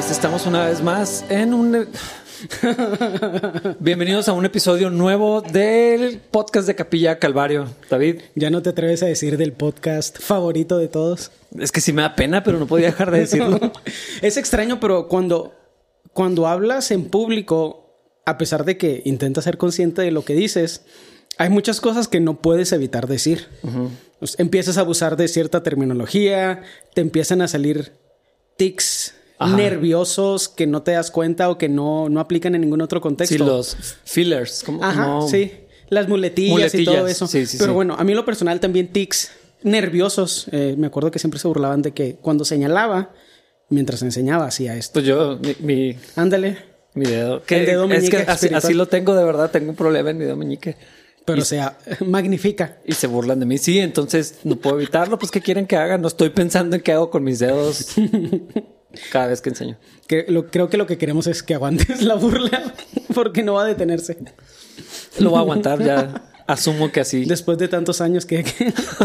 pues estamos una vez más en un... Bienvenidos a un episodio nuevo del podcast de Capilla Calvario. David. Ya no te atreves a decir del podcast favorito de todos. Es que sí me da pena, pero no podía dejar de decirlo. es extraño, pero cuando, cuando hablas en público, a pesar de que intentas ser consciente de lo que dices, hay muchas cosas que no puedes evitar decir. Empiezas a abusar de cierta terminología, te empiezan a salir tics nerviosos que no te das cuenta o que no, no aplican en ningún otro contexto. Sí, los fillers. Como, Ajá, sí. Las muletillas, y todo eso. Pero bueno, a mí lo personal también tics nerviosos. Eh, me acuerdo que siempre se burlaban de que cuando señalaba, mientras enseñaba, hacía esto. Pues yo, mi... Ándale. Mi dedo. El dedo meñique. Es que así, así, lo tengo de verdad. Tengo un problema en mi dedo meñique. Pero o sea, magnifica. Y se burlan de mí. Sí, entonces no puedo evitarlo. Pues, ¿qué quieren que haga? No estoy pensando en qué hago con mis dedos cada vez que enseño. creo que lo que queremos es que aguantes la burla porque no va a detenerse. Lo va a aguantar, ya asumo que así. Después de tantos años que,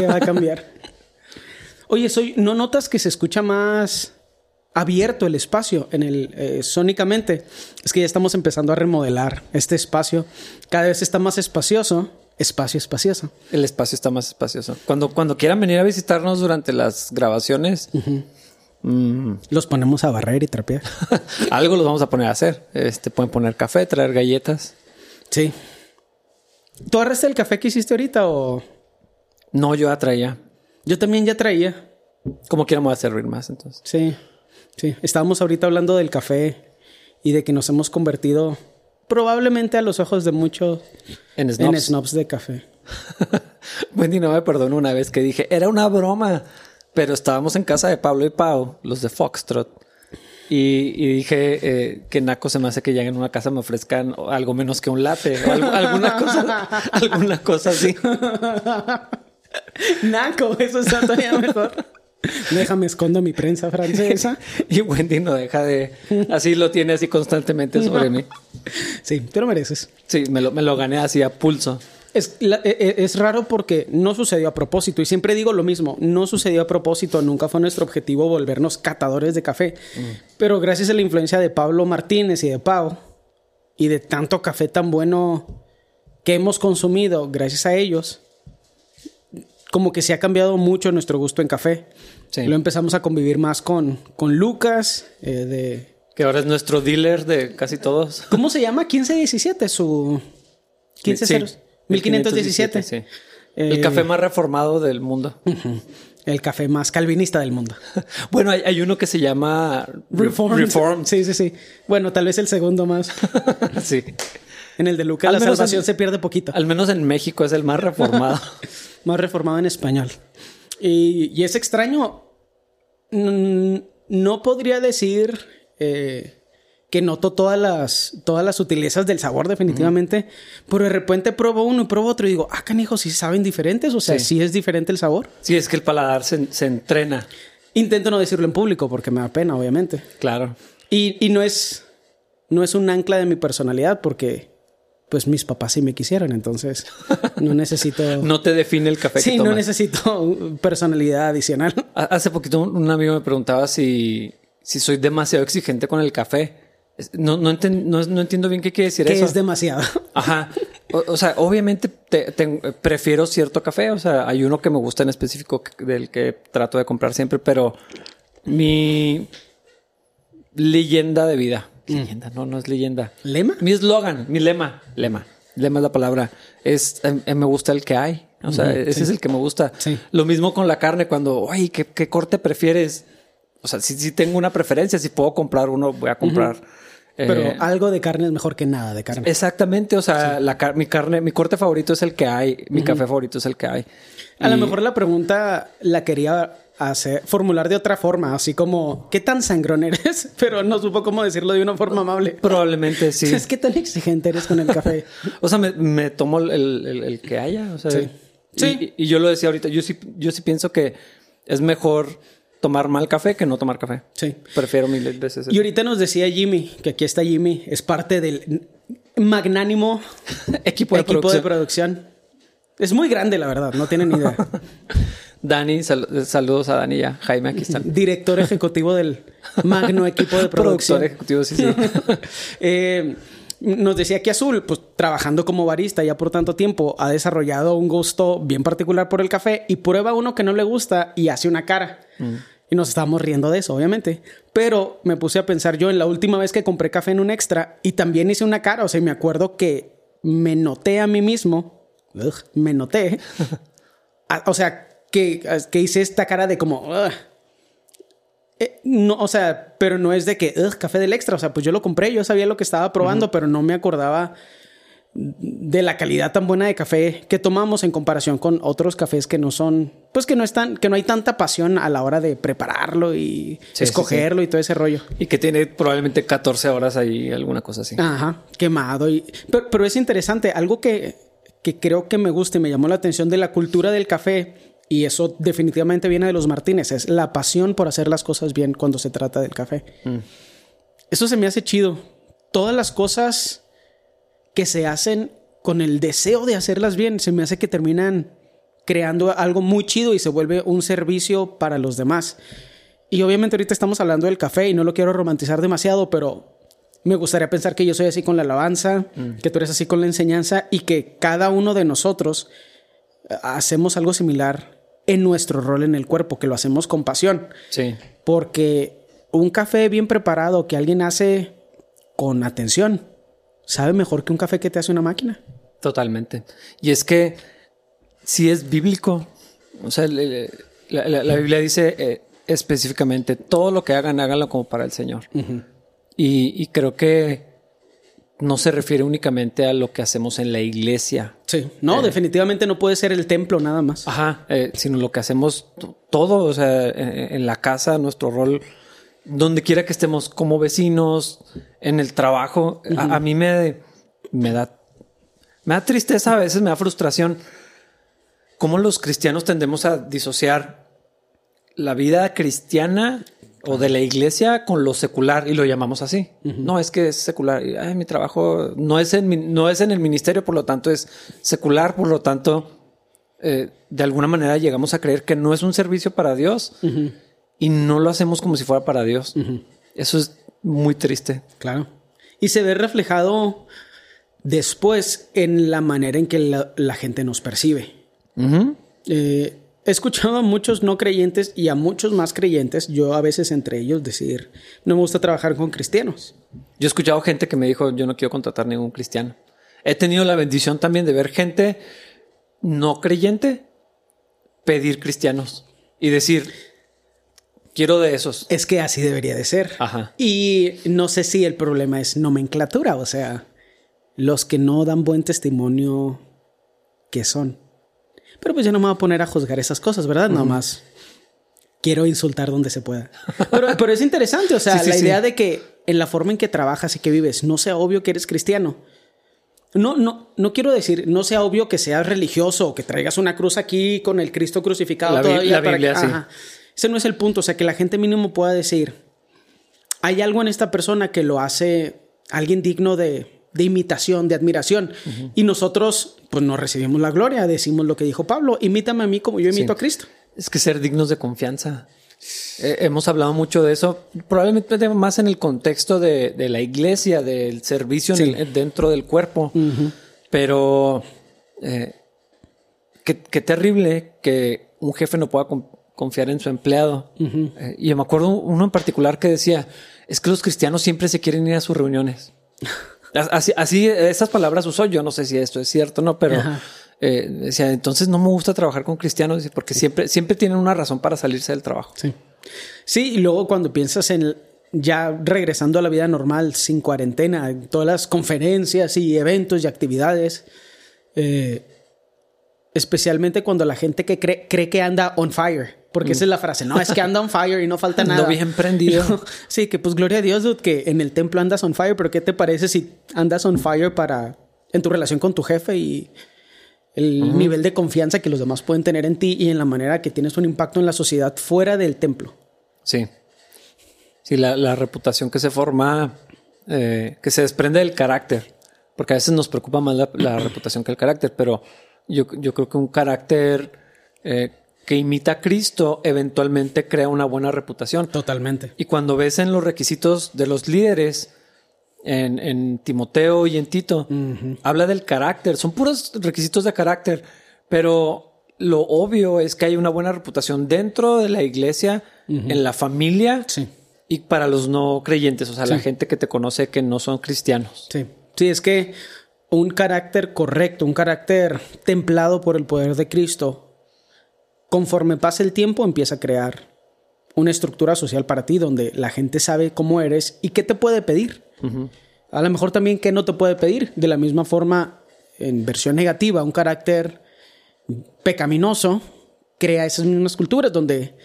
va a cambiar. Oye, soy, ¿no notas que se escucha más abierto el espacio en el eh, sónicamente. Es que ya estamos empezando a remodelar este espacio. Cada vez está más espacioso. Espacio espacioso. El espacio está más espacioso. Cuando, cuando quieran venir a visitarnos durante las grabaciones, mm. los ponemos a barrer y trapear. Algo los vamos a poner a hacer. Este, pueden poner café, traer galletas. Sí. ¿Tú agarraste el café que hiciste ahorita o...? No, yo ya traía. Yo también ya traía. Como quiera me voy a servir más entonces. Sí. Sí, estábamos ahorita hablando del café y de que nos hemos convertido probablemente a los ojos de muchos en snobs, de café. Wendy no me perdonó una vez que dije, era una broma, pero estábamos en casa de Pablo y Pau, los de Foxtrot. Y, dije eh, que Naco se me hace que lleguen a una casa me ofrezcan algo menos que un latte o alguna cosa, alguna cosa así. Naco, eso está todavía mejor. Déjame escondo mi prensa francesa. y Wendy no deja de. Así lo tiene así constantemente sobre mí. Sí, te lo mereces. Sí, me lo, me lo gané así a pulso. Es, e, e, es, raro porque no sucedió a propósito. Y siempre digo lo mismo: no sucedió a propósito. Nunca fue nuestro objetivo volvernos catadores de café. Mm. Pero gracias a la influencia de Pablo Martínez y de Pau, y de tanto café tan bueno que hemos consumido, gracias a ellos, como que se ha cambiado mucho nuestro gusto en café. Lo empezamos a convivir más con, con Lucas, eh, de... Que ahora es nuestro dealer de casi todos. ¿Cómo se llama? 1517, su... 15 ceros. 1517. Sí. el eh, café más reformado del mundo. El café más calvinista del mundo. bueno, hay, uno que se llama Reform. Sí, sí, sí. Bueno, tal vez el segundo más. sí. En el de Lucas la salvación se pierde poquito. Al menos en México es el más reformado. más reformado en español. Y, es extraño. No podría decir eh, que noto todas las, todas las sutilezas del sabor, definitivamente. Pero de repente pruebo uno y pruebo otro y digo, ah, canijo, si saben diferentes. O sea, sí. es diferente el sabor. Sí, es que el paladar se, se, entrena. Intento no decirlo en público porque me da pena, obviamente. Claro. Y, y no es. No es un ancla de mi personalidad porque pues mis papás sí me quisieron, entonces no necesito... no te define el café. Sí, no necesito personalidad adicional. Hace poquito un amigo me preguntaba si, si soy demasiado exigente con el café. No, no, entiendo bien qué quiere decir eso. es demasiado. Ajá. O, sea, obviamente prefiero cierto café. O sea, hay uno que me gusta en específico del que trato de comprar siempre, pero mi leyenda de vida Leyenda, no, no es leyenda. ¿Lema? Mi eslogan, mi lema, lema. Lema es la palabra. Es, em, em, me gusta el que hay. O sea, ese es el que me gusta. Lo mismo con la carne, cuando, ay, ¿qué, ¿qué, corte prefieres? O sea, si, si, tengo una preferencia, si puedo comprar uno, voy a comprar. Pero eh, algo de carne es mejor que nada de carne. Exactamente. O sea, la, mi carne, mi corte favorito es el que hay. Mi café favorito es el que hay. A lo mejor la pregunta la quería hacer, formular de otra forma, así como, ¿qué tan sangrón eres? Pero no supo cómo decirlo de una forma amable. Probablemente sí. Es que tan exigente eres con el café. o sea, me, tomo el, que haya. O sea, sí. Y, yo lo decía ahorita, yo sí, yo sí pienso que es mejor tomar mal café que no tomar café. Sí. Prefiero mil veces. Y ahorita nos decía Jimmy, que aquí está Jimmy, es parte del magnánimo equipo, de, equipo de producción. Es muy grande, la verdad, no tienen ni idea. Dani, sal- saludos a Dani ya. Jaime, aquí están. Director ejecutivo del magno equipo de producción. Productor ejecutivo, sí, sí. Eh, nos decía que Azul, pues trabajando como barista ya por tanto tiempo, ha desarrollado un gusto bien particular por el café y prueba uno que no le gusta y hace una cara. Y nos estábamos riendo de eso, obviamente. Pero me puse a pensar yo en la última vez que compré café en un extra y también hice una cara. O sea, me acuerdo que me noté a mí mismo, ugh, me noté, a- o sea, que, que hice esta cara de como... "Ugh". Eh, no, o sea, pero no es de que "Ugh, café del extra. O sea, pues yo lo compré, yo sabía lo que estaba probando, pero no me acordaba de la calidad tan buena de café que tomamos en comparación con otros cafés que no son, pues que no están, que no hay tanta pasión a la hora de prepararlo y sí, escogerlo y todo ese rollo. Y que tiene probablemente 14 horas ahí, alguna cosa así. Ajá, quemado. Y, pero, pero es interesante, algo que, que creo que me gusta y me llamó la atención de la cultura del café, y eso definitivamente viene de los Martínez, es la pasión por hacer las cosas bien cuando se trata del café. Eso se me hace chido. Todas las cosas que se hacen con el deseo de hacerlas bien, se me hace que terminan creando algo muy chido y se vuelve un servicio para los demás. Y obviamente ahorita estamos hablando del café y no lo quiero romantizar demasiado, pero me gustaría pensar que yo soy así con la alabanza, que tú eres así con la enseñanza y que cada uno de nosotros eh, hacemos algo similar en nuestro rol en el cuerpo, que lo hacemos con pasión. Sí. Porque un café bien preparado que alguien hace con atención sabe mejor que un café que te hace una máquina. Totalmente. Y es que si es bíblico, o sea, la, la- la Biblia dice eh, específicamente, todo lo que hagan, háganlo como para el Señor. y, y creo que no se refiere únicamente a lo que hacemos en la iglesia, Sí, no, definitivamente no puede ser el templo nada más. Ajá, eh, sino lo que hacemos todo, o sea, en, en la casa, nuestro rol, donde quiera que estemos como vecinos, en el trabajo, a, a mí me, me da, me da tristeza a veces, me da frustración, cómo los cristianos tendemos a disociar la vida cristiana o de la iglesia con lo secular y lo llamamos así. No, es que es secular. Ay, mi trabajo no es, en, mi- no es en el ministerio, por lo tanto es secular, por lo tanto, eh, de alguna manera llegamos a creer que no es un servicio para Dios y no lo hacemos como si fuera para Dios. Eso es muy triste. Claro. Y se ve reflejado después en la manera en que la, la gente nos percibe. Eh, he escuchado a muchos no creyentes y a muchos más creyentes, yo a veces entre ellos decir, no me gusta trabajar con cristianos. Yo he escuchado gente que me dijo, yo no quiero contratar ningún cristiano. He tenido la bendición también de ver gente no creyente pedir cristianos y decir, quiero de esos. Es que así debería de ser. Ajá. Y no sé si el problema es nomenclatura, o sea, los que no dan buen testimonio, ¿qué son? Pero pues yo no me voy a poner a juzgar esas cosas, ¿verdad? Nada más quiero insultar donde se pueda. Pero, pero es interesante, o sea, Sí, sí, la sí. idea de que en la forma en que trabajas y que vives no sea obvio que eres cristiano. No, no, no quiero decir, no sea obvio que seas religioso o que traigas una cruz aquí con el Cristo crucificado La todavía la para Biblia, que-. Ajá. Ese no es el punto, o sea, que la gente mínimo pueda decir, hay algo en esta persona que lo hace alguien digno de, de imitación, de admiración. Y nosotros, pues no recibimos la gloria, decimos lo que dijo Pablo, imítame a mí como yo imito Sí. a Cristo. Es que ser dignos de confianza. Eh, hemos hablado mucho de eso, probablemente más en el contexto de, de la iglesia, del servicio el- dentro del cuerpo. Pero eh, qué, qué terrible que un jefe no pueda confiar en su empleado. Eh, y me acuerdo uno en particular que decía, es que los cristianos siempre se quieren ir a sus reuniones. Así, así esas palabras usó yo, no sé si esto es cierto o no, pero Ajá. eh, decía, entonces no me gusta trabajar con cristianos porque siempre, siempre tienen una razón para salirse del trabajo. Sí. Sí, y luego cuando piensas en ya regresando a la vida normal, sin cuarentena, en todas las conferencias y eventos y actividades, eh, especialmente cuando la gente que cree, cree que anda on fire, porque esa es la frase, no, es que anda on fire y no falta Ando nada. bien prendido. sí, que pues gloria a Dios, dude, que en el templo andas on fire, pero ¿qué te parece si andas on fire para en tu relación con tu jefe y el nivel de confianza que los demás pueden tener en ti y en la manera que tienes un impacto en la sociedad fuera del templo? Sí. Sí, la, la reputación que se forma, eh, que se desprende del carácter, porque a veces nos preocupa más la, la reputación que el carácter, pero yo, yo creo que un carácter eh, que imita a Cristo eventualmente crea una buena reputación. Totalmente. Y cuando ves en los requisitos de los líderes, en, en Timoteo y en Tito, habla del carácter. Son puros requisitos de carácter, pero lo obvio es que hay una buena reputación dentro de la iglesia, en la familia Sí. y para los no creyentes, o sea, la gente que te conoce que no son cristianos. Sí. Sí, es que un carácter correcto, un carácter templado por el poder de Cristo, conforme pasa el tiempo empieza a crear una estructura social para ti donde la gente sabe cómo eres y qué te puede pedir. A lo mejor también qué no te puede pedir. De la misma forma, en versión negativa, un carácter pecaminoso crea esas mismas culturas donde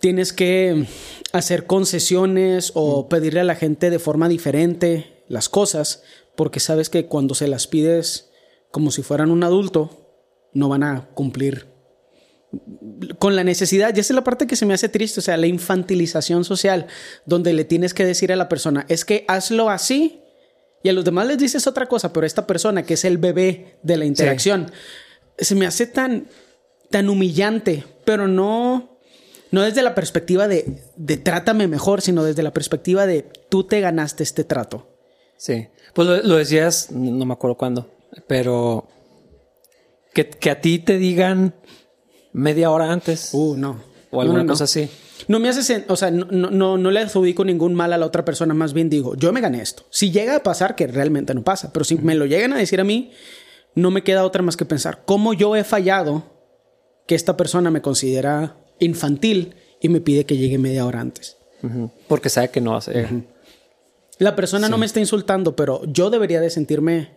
tienes que hacer concesiones o pedirle a la gente de forma diferente las cosas porque sabes que cuando se las pides como si fueran un adulto no van a cumplir con la necesidad. Y esa es la parte que se me hace triste, o sea, la infantilización social, donde le tienes que decir a la persona, es que hazlo así, y a los demás les dices otra cosa, pero esta persona, que es el bebé de la interacción, se me hace tan, tan humillante, pero no, no desde la perspectiva de, de trátame mejor, sino desde la perspectiva de tú te ganaste este trato. Sí. Pues lo, lo decías, no me acuerdo cuándo, pero que, que a ti te digan media hora antes Uh, no. o alguna No, no, no. cosa así. No me hace, o sea, no, no, no, no le adjudico ningún mal a la otra persona, más bien digo, yo me gané esto. Si llega a pasar, que realmente no pasa, pero si me lo llegan a decir a mí, no me queda otra más que pensar cómo yo he fallado que esta persona me considera infantil y me pide que llegue media hora antes. Porque sabe que no hace. La persona no me está insultando, pero yo debería de sentirme,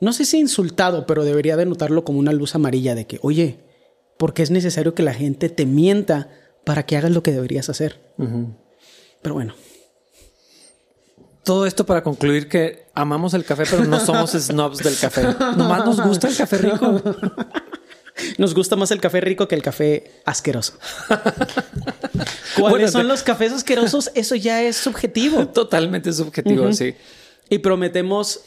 no sé si insultado, pero debería de notarlo como una luz amarilla de que, oye, porque es necesario que la gente te mienta para que hagas lo que deberías hacer. Pero bueno, Todo esto para concluir que amamos el café, pero no somos snobs del café. Nomás nos gusta el café rico. nos gusta más el café rico que el café asqueroso. ¿Cuáles Bueno, son los cafés asquerosos? Eso ya es subjetivo. Totalmente subjetivo, sí. Y prometemos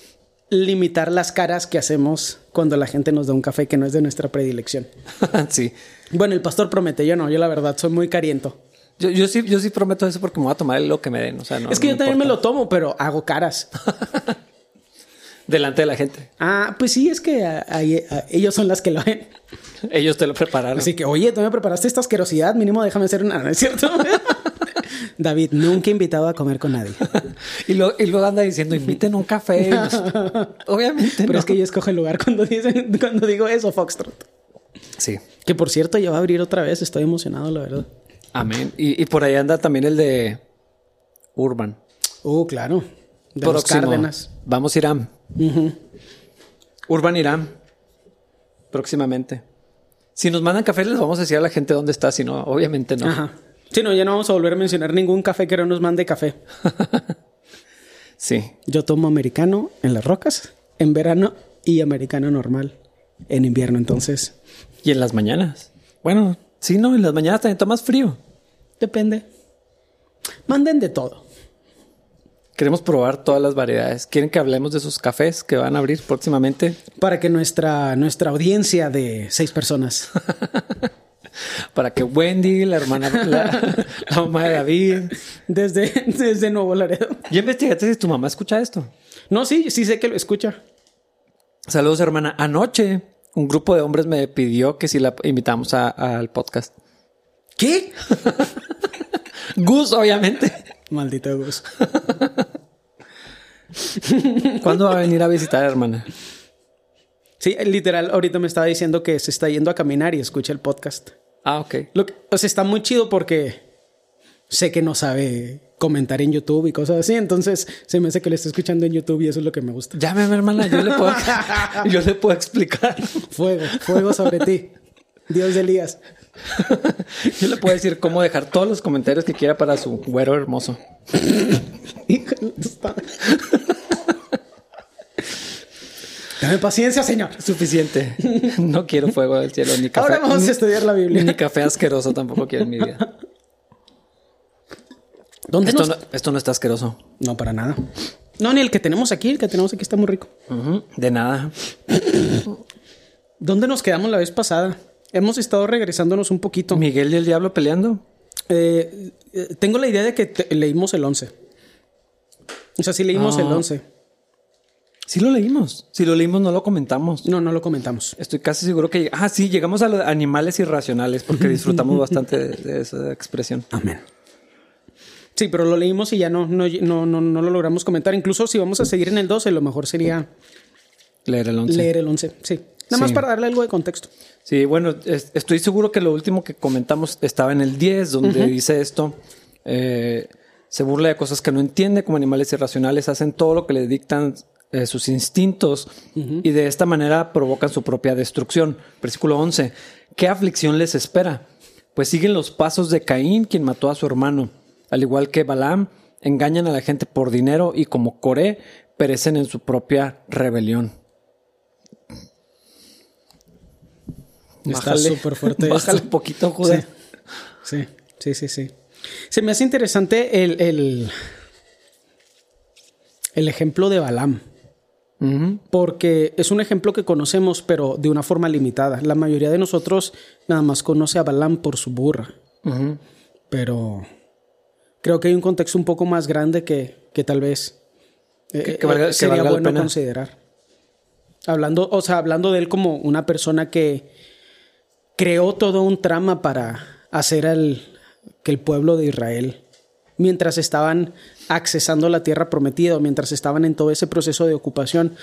limitar las caras que hacemos cuando la gente nos da un café que no es de nuestra predilección. sí. Bueno, el pastor promete, yo no, yo la verdad soy muy cariento. Yo, yo sí, yo sí prometo eso porque me voy a tomar lo que me den. O sea, no, es que no yo también me lo tomo, pero hago caras. Delante de la gente. Ah, pues sí, es que a- ahí- a- ellos son las que lo ven. Ellos te lo prepararon. Así que, oye, tú me preparaste esta asquerosidad, mínimo déjame hacer una, ¿no es cierto? David, nunca he invitado a comer con nadie. Y, lo, y luego anda diciendo, inviten un café. Obviamente. Pero no. es que yo escojo el lugar cuando, dicen, cuando digo eso, Foxtrot. Sí. Que por cierto, ya va a abrir otra vez. Estoy emocionado, la verdad. Amén. Y, y por ahí anda también el de Urban. Uh, claro. De los Próximo. Cárdenas. Vamos Irán. Urban Irán. Próximamente. Si nos mandan café, les vamos a decir a la gente dónde está. Si no, obviamente no. Ajá. Sí, no, ya no vamos a volver a mencionar ningún café que no nos mande café. Sí. Yo tomo americano en las rocas, en verano, y americano normal en invierno. Entonces, Y en las mañanas. Bueno, sí, no, en las mañanas también tomas frío. depende. Manden de todo. Queremos probar todas las variedades. ¿Quieren que hablemos de sus cafés que van a abrir próximamente? Para que nuestra, nuestra audiencia de seis personas Para que Wendy, la hermana, la, la mamá de David. desde, desde Nuevo Laredo. Ya investigaste si tu mamá escucha esto. No, sí, sí sé que lo escucha. Saludos, hermana. Anoche un grupo de hombres me pidió que si la invitamos al podcast. ¿Qué? Gus, obviamente. Maldito Gus. ¿Cuándo va a venir a visitar, hermana? Sí, literal, ahorita me estaba diciendo que se está yendo a caminar y escucha el podcast. Ah, ok. Lo que- o sea, está muy chido porque sé que no sabe comentar en YouTube y cosas así. Entonces se me hace que le está escuchando en YouTube y eso es lo que me gusta. Llámeme, hermana. Yo le puedo, yo le puedo explicar. Fuego, fuego sobre ti. Dios de Elías. Yo le puedo decir cómo dejar todos los comentarios que quiera para su güero hermoso. Híjole, está- Dame paciencia, señor. Suficiente. No quiero fuego del cielo ni café. Ahora vamos a estudiar la Biblia. Ni café asqueroso tampoco quiero en mi vida. ¿Dónde Esto nos- no, esto no está asqueroso. No, para nada. No, ni el que tenemos aquí. El que tenemos aquí está muy rico. De nada. ¿Dónde nos quedamos la vez pasada? Hemos estado regresándonos un poquito. Miguel y el diablo peleando. Eh, eh, tengo la idea de que leímos el 11. O sea, sí leímos Ah. el 11. Sí lo leímos. Si lo leímos no lo comentamos. No, no lo comentamos. Estoy casi seguro que... Ah, sí, llegamos a los animales irracionales porque disfrutamos bastante de, de esa expresión. Amén. Sí, pero lo leímos y ya no, no, no, no, no lo logramos comentar. Incluso si vamos a seguir en el 12, lo mejor sería Leer el 11. leer el 11. Sí. Nada más para darle algo de contexto. Sí, bueno, es- estoy seguro que lo último que comentamos estaba en el 10, donde dice esto. eh, se burla de cosas que no entiende como animales irracionales, hacen todo lo que le dictan eh, sus instintos y de esta manera provocan su propia destrucción. Versículo 11. ¿Qué aflicción les espera? Pues siguen los pasos de Caín, quien mató a su hermano. Al igual que Balaam, engañan a la gente por dinero y como Coré, perecen en su propia rebelión. Está súper fuerte Bájale esto. un poquito, Judá. Sí, sí, sí, sí. Se me hace interesante el, el, el ejemplo de Balaam. Porque es un ejemplo que conocemos, pero de una forma limitada. La mayoría de nosotros nada más conoce a Balaam por su burra. Pero creo que hay un contexto un poco más grande que, que tal vez eh, Que- que valga- eh, sería bueno pena. considerar. Hablando, o sea, hablando de él como una persona que creó todo un trama para hacer al, que el pueblo de Israel, mientras estaban accesando la tierra prometida, o mientras estaban en todo ese proceso de ocupación,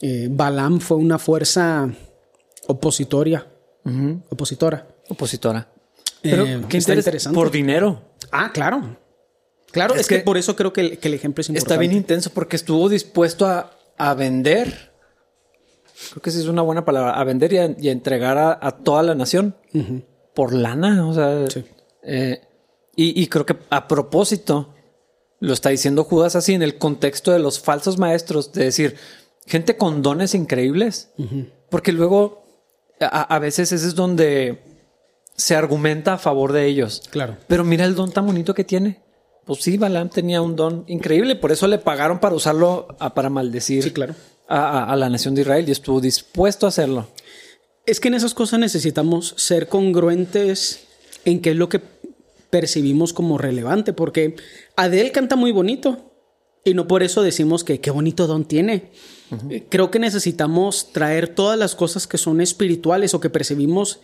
eh, Balaam fue una fuerza opositoria, opositora. Opositora. Pero Eh, qué está interes- interesante. Por dinero. Ah, claro. Claro, Es es, que, que por eso creo que el, que el ejemplo es importante. Está bien intenso porque estuvo dispuesto a, a vender. Creo que esa es una buena palabra. A vender y a, y a entregar a, a toda la nación por lana. O sea, Sí. eh, y, y creo que a propósito lo está diciendo Judas así en el contexto de los falsos maestros, de decir gente con dones increíbles, porque luego a, a veces ese es donde se argumenta a favor de ellos. Claro. Pero mira el don tan bonito que tiene. Pues sí, Balaam tenía un don increíble, por eso le pagaron para usarlo a- para maldecir Sí, claro. a, a- a la nación de Israel y estuvo dispuesto a hacerlo. Es que en esas cosas necesitamos ser congruentes en qué es lo que percibimos como relevante, porque Adele canta muy bonito y no por eso decimos que qué bonito don tiene. Eh, Creo que necesitamos traer todas las cosas que son espirituales o que percibimos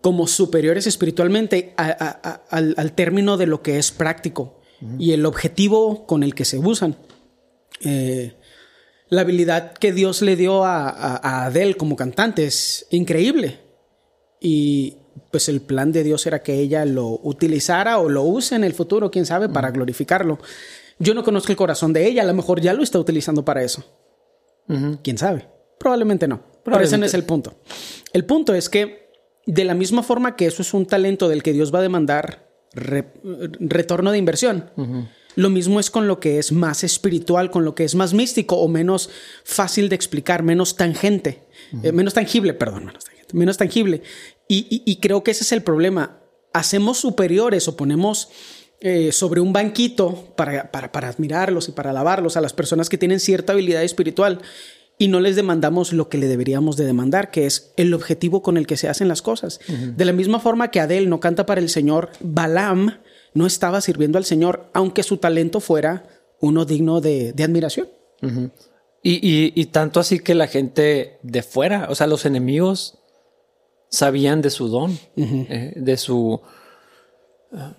como superiores espiritualmente a- a- a- al, al término de lo que es práctico y el objetivo con el que se usan. Eh, la habilidad que Dios le dio a Adele como cantante es increíble. Y pues el plan de Dios era que ella lo utilizara o lo use en el futuro, quién sabe, para glorificarlo. Yo no conozco el corazón de ella, a lo mejor ya lo está utilizando para eso. ¿Quién sabe? Probablemente no. Pero ese no es el punto. El punto es que de la misma forma que eso es un talento del que Dios va a demandar re- retorno de inversión, lo mismo es con lo que es más espiritual, con lo que es más místico o menos fácil de explicar, menos tangente, eh, menos tangible, perdón, menos menos tangible. Y, y- y creo que ese es el problema. Hacemos superiores o ponemos eh, sobre un banquito para, para, para admirarlos y para alabarlos a las personas que tienen cierta habilidad espiritual y no les demandamos lo que le deberíamos de demandar, que es el objetivo con el que se hacen las cosas. De la misma forma que Adele no canta para el Señor, Balaam no estaba sirviendo al Señor, aunque su talento fuera uno digno de, de admiración. Y, y- y tanto así que la gente de fuera, o sea, los enemigos sabían de su don, eh, de su... ah,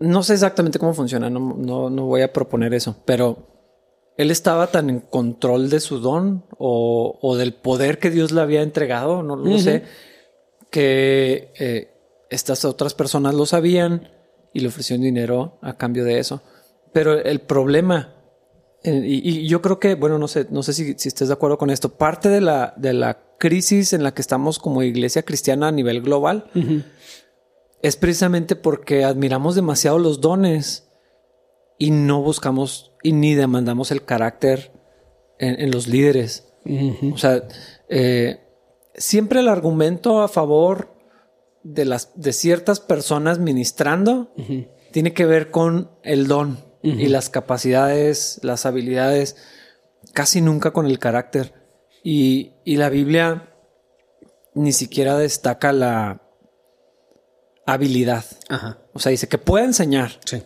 no sé exactamente cómo funciona, no, no, no voy a proponer eso, pero él estaba tan en control de su don o, o del poder que Dios le había entregado, no lo sé, que eh, estas otras personas lo sabían y le ofrecieron dinero a cambio de eso. Pero el problema eh, Y, y yo creo que, bueno, no sé, no sé si, si estés de acuerdo con esto. Parte de la, de la crisis en la que estamos como iglesia cristiana a nivel global es precisamente porque admiramos demasiado los dones y no buscamos y ni demandamos el carácter en, en los líderes. O sea, eh, siempre el argumento a favor de las de ciertas personas ministrando tiene que ver con el don y las capacidades, las habilidades, casi nunca con el carácter. Y, y la Biblia ni siquiera destaca la, habilidad. Ajá. O sea, dice que puede enseñar, Sí.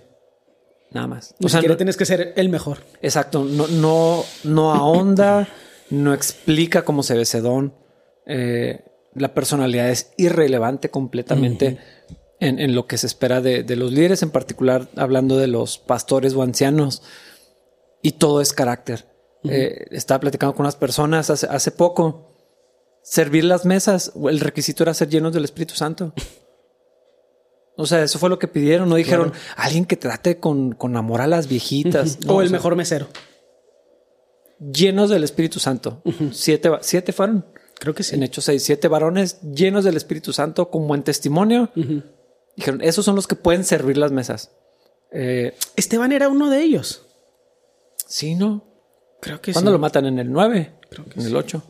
nada más. Ni O sea, siquiera no- tienes que ser el mejor. exacto, no, no, no ahonda, no explica cómo se ve ese don. Eh, la personalidad es irrelevante completamente en, en lo que se espera de, de los líderes, en particular hablando de los pastores o ancianos. Y todo es carácter. Eh, estaba platicando con unas personas hace, hace poco. Servir las mesas, el requisito era ser llenos del Espíritu Santo. O sea, eso fue lo que pidieron. No dijeron alguien que trate con, con amor a las viejitas. No, o el sea, mejor mesero. Llenos del Espíritu Santo. siete, siete fueron. Creo que sí. En Hechos 6, siete varones llenos del Espíritu Santo con buen testimonio. Dijeron, esos son los que pueden servir las mesas. Eh, Esteban era uno de ellos. sí, ¿no? Creo que ¿Cuándo sí. lo matan? ¿En el 9? Creo que en el 8.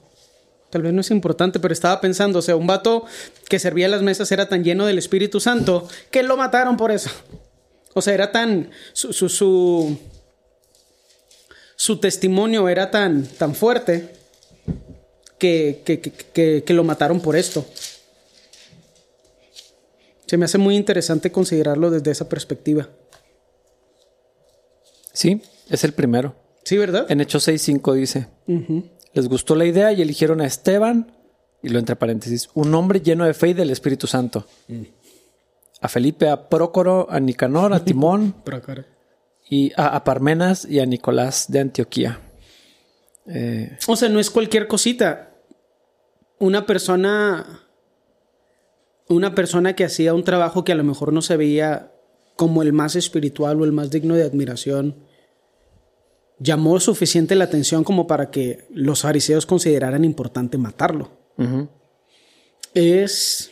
Tal vez no es importante, pero estaba pensando, o sea, un vato que servía las mesas era tan lleno del Espíritu Santo que lo mataron por eso. O sea, era tan su su, su, su testimonio era tan tan fuerte que, que, que- que lo mataron por esto. Se me hace muy interesante considerarlo desde esa perspectiva. Sí, es el primero. Sí, ¿verdad? En Hechos 6, 5 dice, les gustó la idea y eligieron a Esteban, y lo entre paréntesis, un hombre lleno de fe y del Espíritu Santo. A Felipe, a Prócoro, a Nicanor, a Timón y a, a Parmenas y a Nicolás de Antioquía. Eh, O sea, no es cualquier cosita. Una persona. Una persona que hacía un trabajo que a lo mejor no se veía como el más espiritual o el más digno de admiración. Llamó suficiente la atención como para que los fariseos consideraran importante matarlo. Es.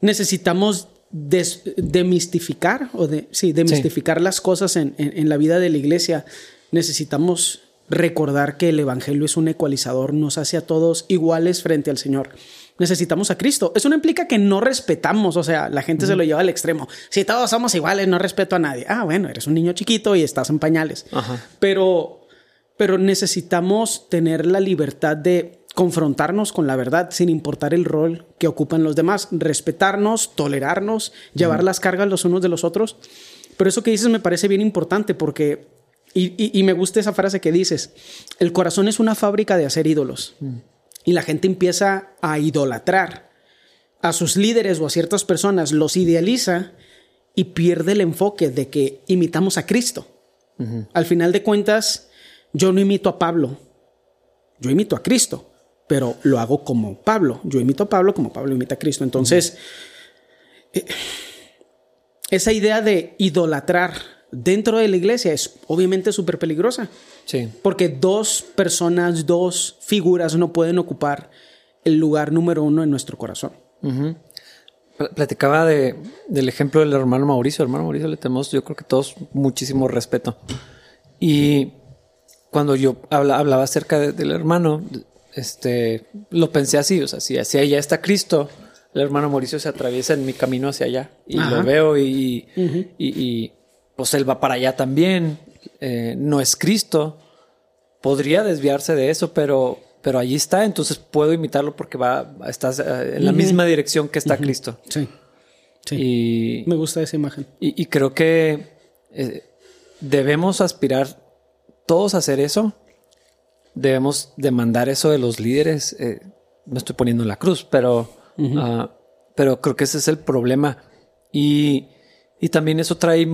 Necesitamos des- demistificar o de sí, demistificar las cosas en, en- en la vida de la iglesia. Necesitamos recordar que el evangelio es un ecualizador, nos hace a todos iguales frente al Señor. Necesitamos a Cristo. Eso no implica que no respetamos, o sea, la gente se lo lleva al extremo. Si todos somos iguales, no respeto a nadie. Ah, bueno, eres un niño chiquito y estás en pañales. Ajá. Pero, pero necesitamos tener la libertad de confrontarnos con la verdad sin importar el rol que ocupan los demás, respetarnos, tolerarnos, llevar las cargas los unos de los otros. Pero eso que dices me parece bien importante porque, y, y- y me gusta esa frase que dices, el corazón es una fábrica de hacer ídolos y la gente empieza a idolatrar a sus líderes o a ciertas personas, los idealiza y pierde el enfoque de que imitamos a Cristo. Al final de cuentas, yo no imito a Pablo, yo imito a Cristo, pero lo hago como Pablo. Yo imito a Pablo como Pablo imita a Cristo. Entonces, eh, esa idea de idolatrar dentro de la iglesia es obviamente súper peligrosa, Sí. porque dos personas, dos figuras no pueden ocupar el lugar número uno en nuestro corazón. Ujú. Pl- Platicaba de, del ejemplo del hermano Mauricio. Hermano Mauricio le tenemos, yo creo que todos, muchísimo respeto. Y cuando yo habla- hablaba acerca de- del hermano, este, lo pensé así, o sea, si hacia allá está Cristo, el hermano Mauricio se atraviesa en mi camino hacia allá y Ajá. lo veo y, y, y, pues él va para allá también. Eh, no es Cristo, podría desviarse de eso, pero, pero allí está, entonces puedo imitarlo porque va, estás eh, en la misma dirección que está Cristo. Sí. Sí. Y, Me gusta esa imagen. y- y creo que eh, debemos aspirar todos a hacer eso. Debemos demandar eso de los líderes. Eh, no estoy poniendo en la cruz, pero, ah, pero creo que ese es el problema. Y, y también eso trae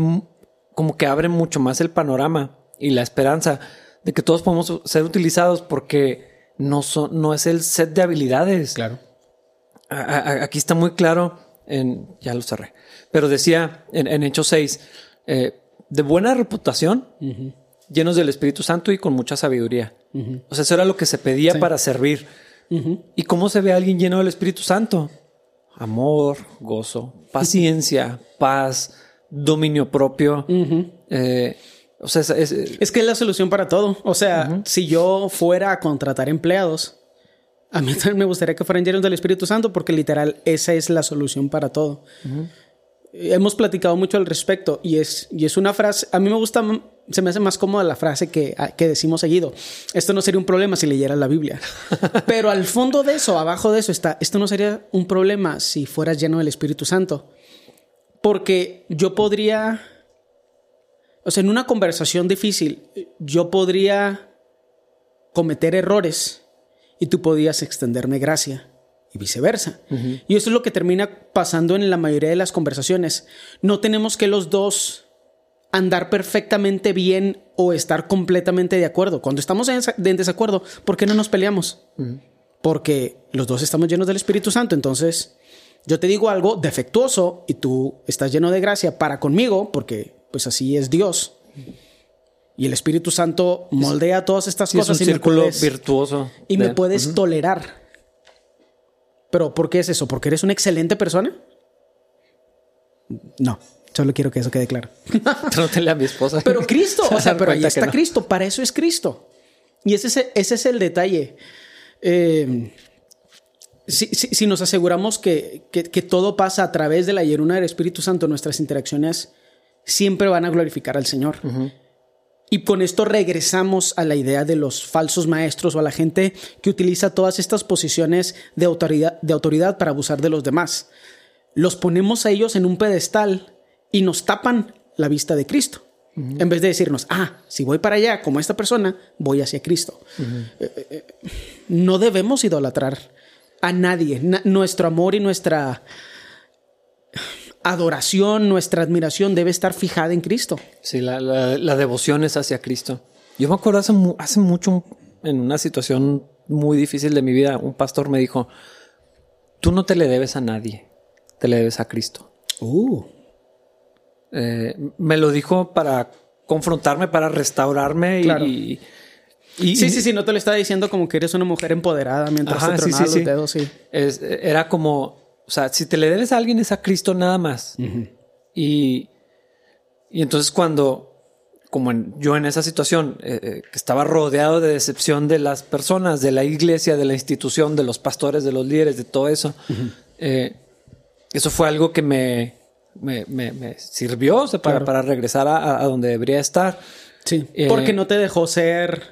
como que abre mucho más el panorama y la esperanza de que todos podemos ser utilizados porque no, son, no es el set de habilidades. Claro. A- a- aquí está muy claro, en, ya lo cerré, pero decía en, en Hechos 6, eh, de buena reputación, llenos del Espíritu Santo y con mucha sabiduría. O sea, eso era lo que se pedía para servir. ¿Y cómo se ve a alguien lleno del Espíritu Santo? Amor, gozo, paciencia, paz, dominio propio. Eh, o sea, es- es- Es que es la solución para todo. O sea, si yo fuera a contratar empleados, a mí también me gustaría que fueran llenos del Espíritu Santo porque literal esa es la solución para todo. Hemos platicado mucho al respecto y es, y es una frase, a mí me gusta se me hace más cómoda la frase que, que decimos seguido. Esto no sería un problema si leyeras la Biblia. Pero al fondo de eso, abajo de eso está, esto no sería un problema si fueras lleno del Espíritu Santo. Porque yo podría, o sea, en una conversación difícil, yo podría cometer errores y tú podías extenderme gracia y viceversa. Y eso es lo que termina pasando en la mayoría de las conversaciones. No tenemos que los dos andar perfectamente bien o estar completamente de acuerdo. Cuando estamos en, desacuerdo, ¿por qué no nos peleamos? Porque los dos estamos llenos del Espíritu Santo. Entonces, yo te digo algo defectuoso y tú estás lleno de gracia para conmigo, porque pues así es Dios. Y el Espíritu Santo moldea todas estas cosas. Es un círculo virtuoso. Y me puedes tolerar. Pero ¿por qué es eso? ¿Porque eres una excelente persona? No. Solo quiero que eso quede claro. Pregúntale a mi esposa. Pero Cristo, o sea, pero ahí está Cristo, para eso es Cristo. Y ese es, ese es el detalle. Eh, si, nos aseguramos que, todo pasa a través de la llenura del Espíritu Santo, nuestras interacciones siempre van a glorificar al Señor. Y con esto regresamos a la idea de los falsos maestros o a la gente que utiliza todas estas posiciones de autoridad, de autoridad para abusar de los demás. Los ponemos a ellos en un pedestal y nos tapan la vista de Cristo. En vez de decirnos, ah, si voy para allá como esta persona, voy hacia Cristo. Eh, eh, eh, no debemos idolatrar a nadie. nuestro amor y nuestra adoración, nuestra admiración debe estar fijada en Cristo. Sí, la, devoción es hacia Cristo. Yo me acuerdo hace, hace mucho, en una situación muy difícil de mi vida, un pastor me dijo, tú no te le debes a nadie, te le debes a Cristo. Uh. Eh, me lo dijo para confrontarme, para restaurarme y, sí, sí, sí, no te lo estaba diciendo como que eres una mujer empoderada mientras te tronaba los dedos, sí. era como, o sea, si te le debes a alguien es a Cristo nada más. y, y entonces cuando, como yo en esa situación, eh, eh, que estaba rodeado de decepción de las personas, de la iglesia, de la institución, de los pastores, de los líderes, de todo eso, eso fue algo que me, me, me, sirvió para, para, regresar a, donde debería estar. Sí. Eh, porque no te dejó ser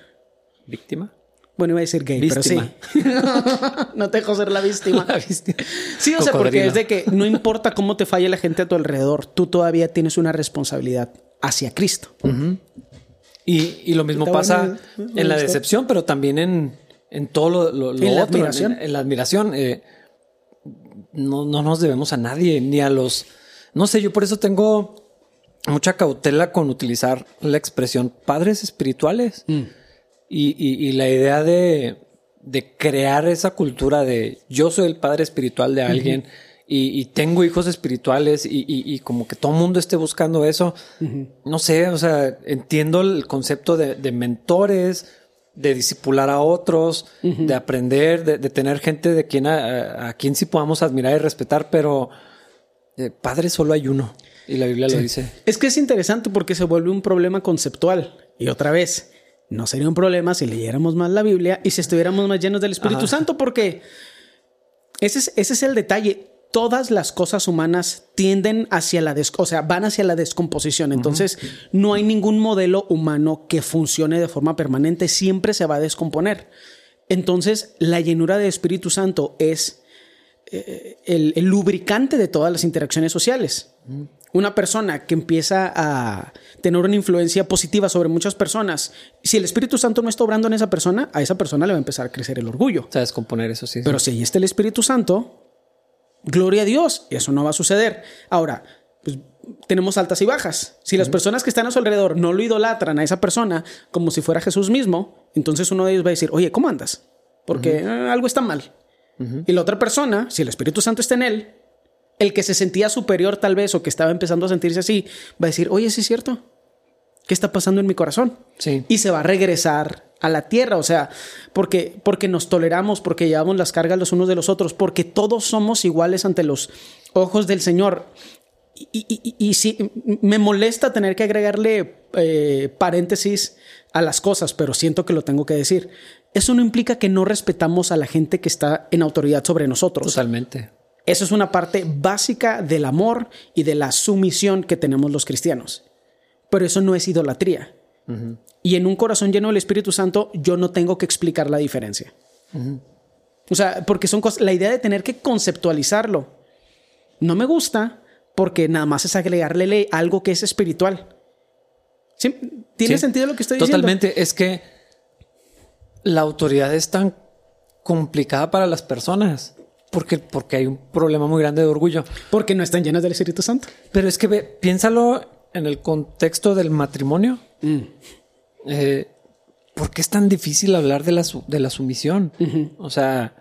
víctima. Bueno, iba a decir gay, pero sí. no te dejó ser la víctima. Sí, o sea, porque es de que no importa cómo te falle la gente a tu alrededor, tú todavía tienes una responsabilidad hacia Cristo. y, lo mismo pasa en la decepción, pero también en, en todo lo, lo, ¿En, la admiración? En, la admiración. Eh, no, no nos debemos a nadie, ni a los no sé, yo por eso tengo mucha cautela con utilizar la expresión padres espirituales mm. Y, la idea de, crear esa cultura de yo soy el padre espiritual de alguien y, tengo hijos espirituales y, como que todo el mundo esté buscando eso. No sé, o sea, entiendo el concepto de, mentores, de disipular a otros, de aprender, de, tener gente de quien a, quien sí podamos admirar y respetar, pero eh, padre solo hay uno. Y la Biblia lo dice. Es que es interesante porque se vuelve un problema conceptual. Y otra vez, no sería un problema si leyéramos más la Biblia y si estuviéramos más llenos del Espíritu Santo, porque ese es, ese es el detalle. Todas las cosas humanas tienden hacia la o sea, van hacia la descomposición. Entonces, no hay ningún modelo humano que funcione de forma permanente, siempre se va a descomponer. Entonces, la llenura del Espíritu Santo es el, lubricante de todas las interacciones sociales. Una persona que empieza a tener una influencia positiva sobre muchas personas, si el Espíritu Santo no está obrando en esa persona, a esa persona le va a empezar a crecer el orgullo. O sea, descomponer eso sí. Pero si ahí está el Espíritu Santo, gloria a Dios, eso no va a suceder. Ahora, pues tenemos altas y bajas. Si las personas que están a su alrededor no lo idolatran a esa persona como si fuera Jesús mismo, entonces uno de ellos va a decir, oye, ¿cómo andas? Porque eh, algo está mal. Y la otra persona, si el Espíritu Santo está en él, el que se sentía superior tal vez o que estaba empezando a sentirse así, va a decir, oye, ¿sí es cierto? ¿Qué está pasando en mi corazón? Sí. Y se va a regresar a la tierra, o sea, porque, porque nos toleramos, porque llevamos las cargas los unos de los otros, porque todos somos iguales ante los ojos del Señor. Y, y, sí, me molesta tener que agregarle eh, paréntesis a las cosas, pero siento que lo tengo que decir eso no implica que no respetamos a la gente que está en autoridad sobre nosotros. Totalmente. Eso es una parte básica del amor y de la sumisión que tenemos los cristianos. Pero eso no es idolatría. Y en un corazón lleno del Espíritu Santo, yo no tengo que explicar la diferencia. O sea, porque son cosas, la idea de tener que conceptualizarlo no me gusta porque nada más es agregarle algo que es espiritual. ¿Tiene sentido lo que estoy diciendo? Totalmente. Es que la autoridad es tan complicada para las personas. Porque, porque hay un problema muy grande de orgullo. Porque no están llenas del Espíritu Santo. Pero es que piénsalo en el contexto del matrimonio. Mm. Eh, ¿Por qué es tan difícil hablar de la, de la sumisión? O sea,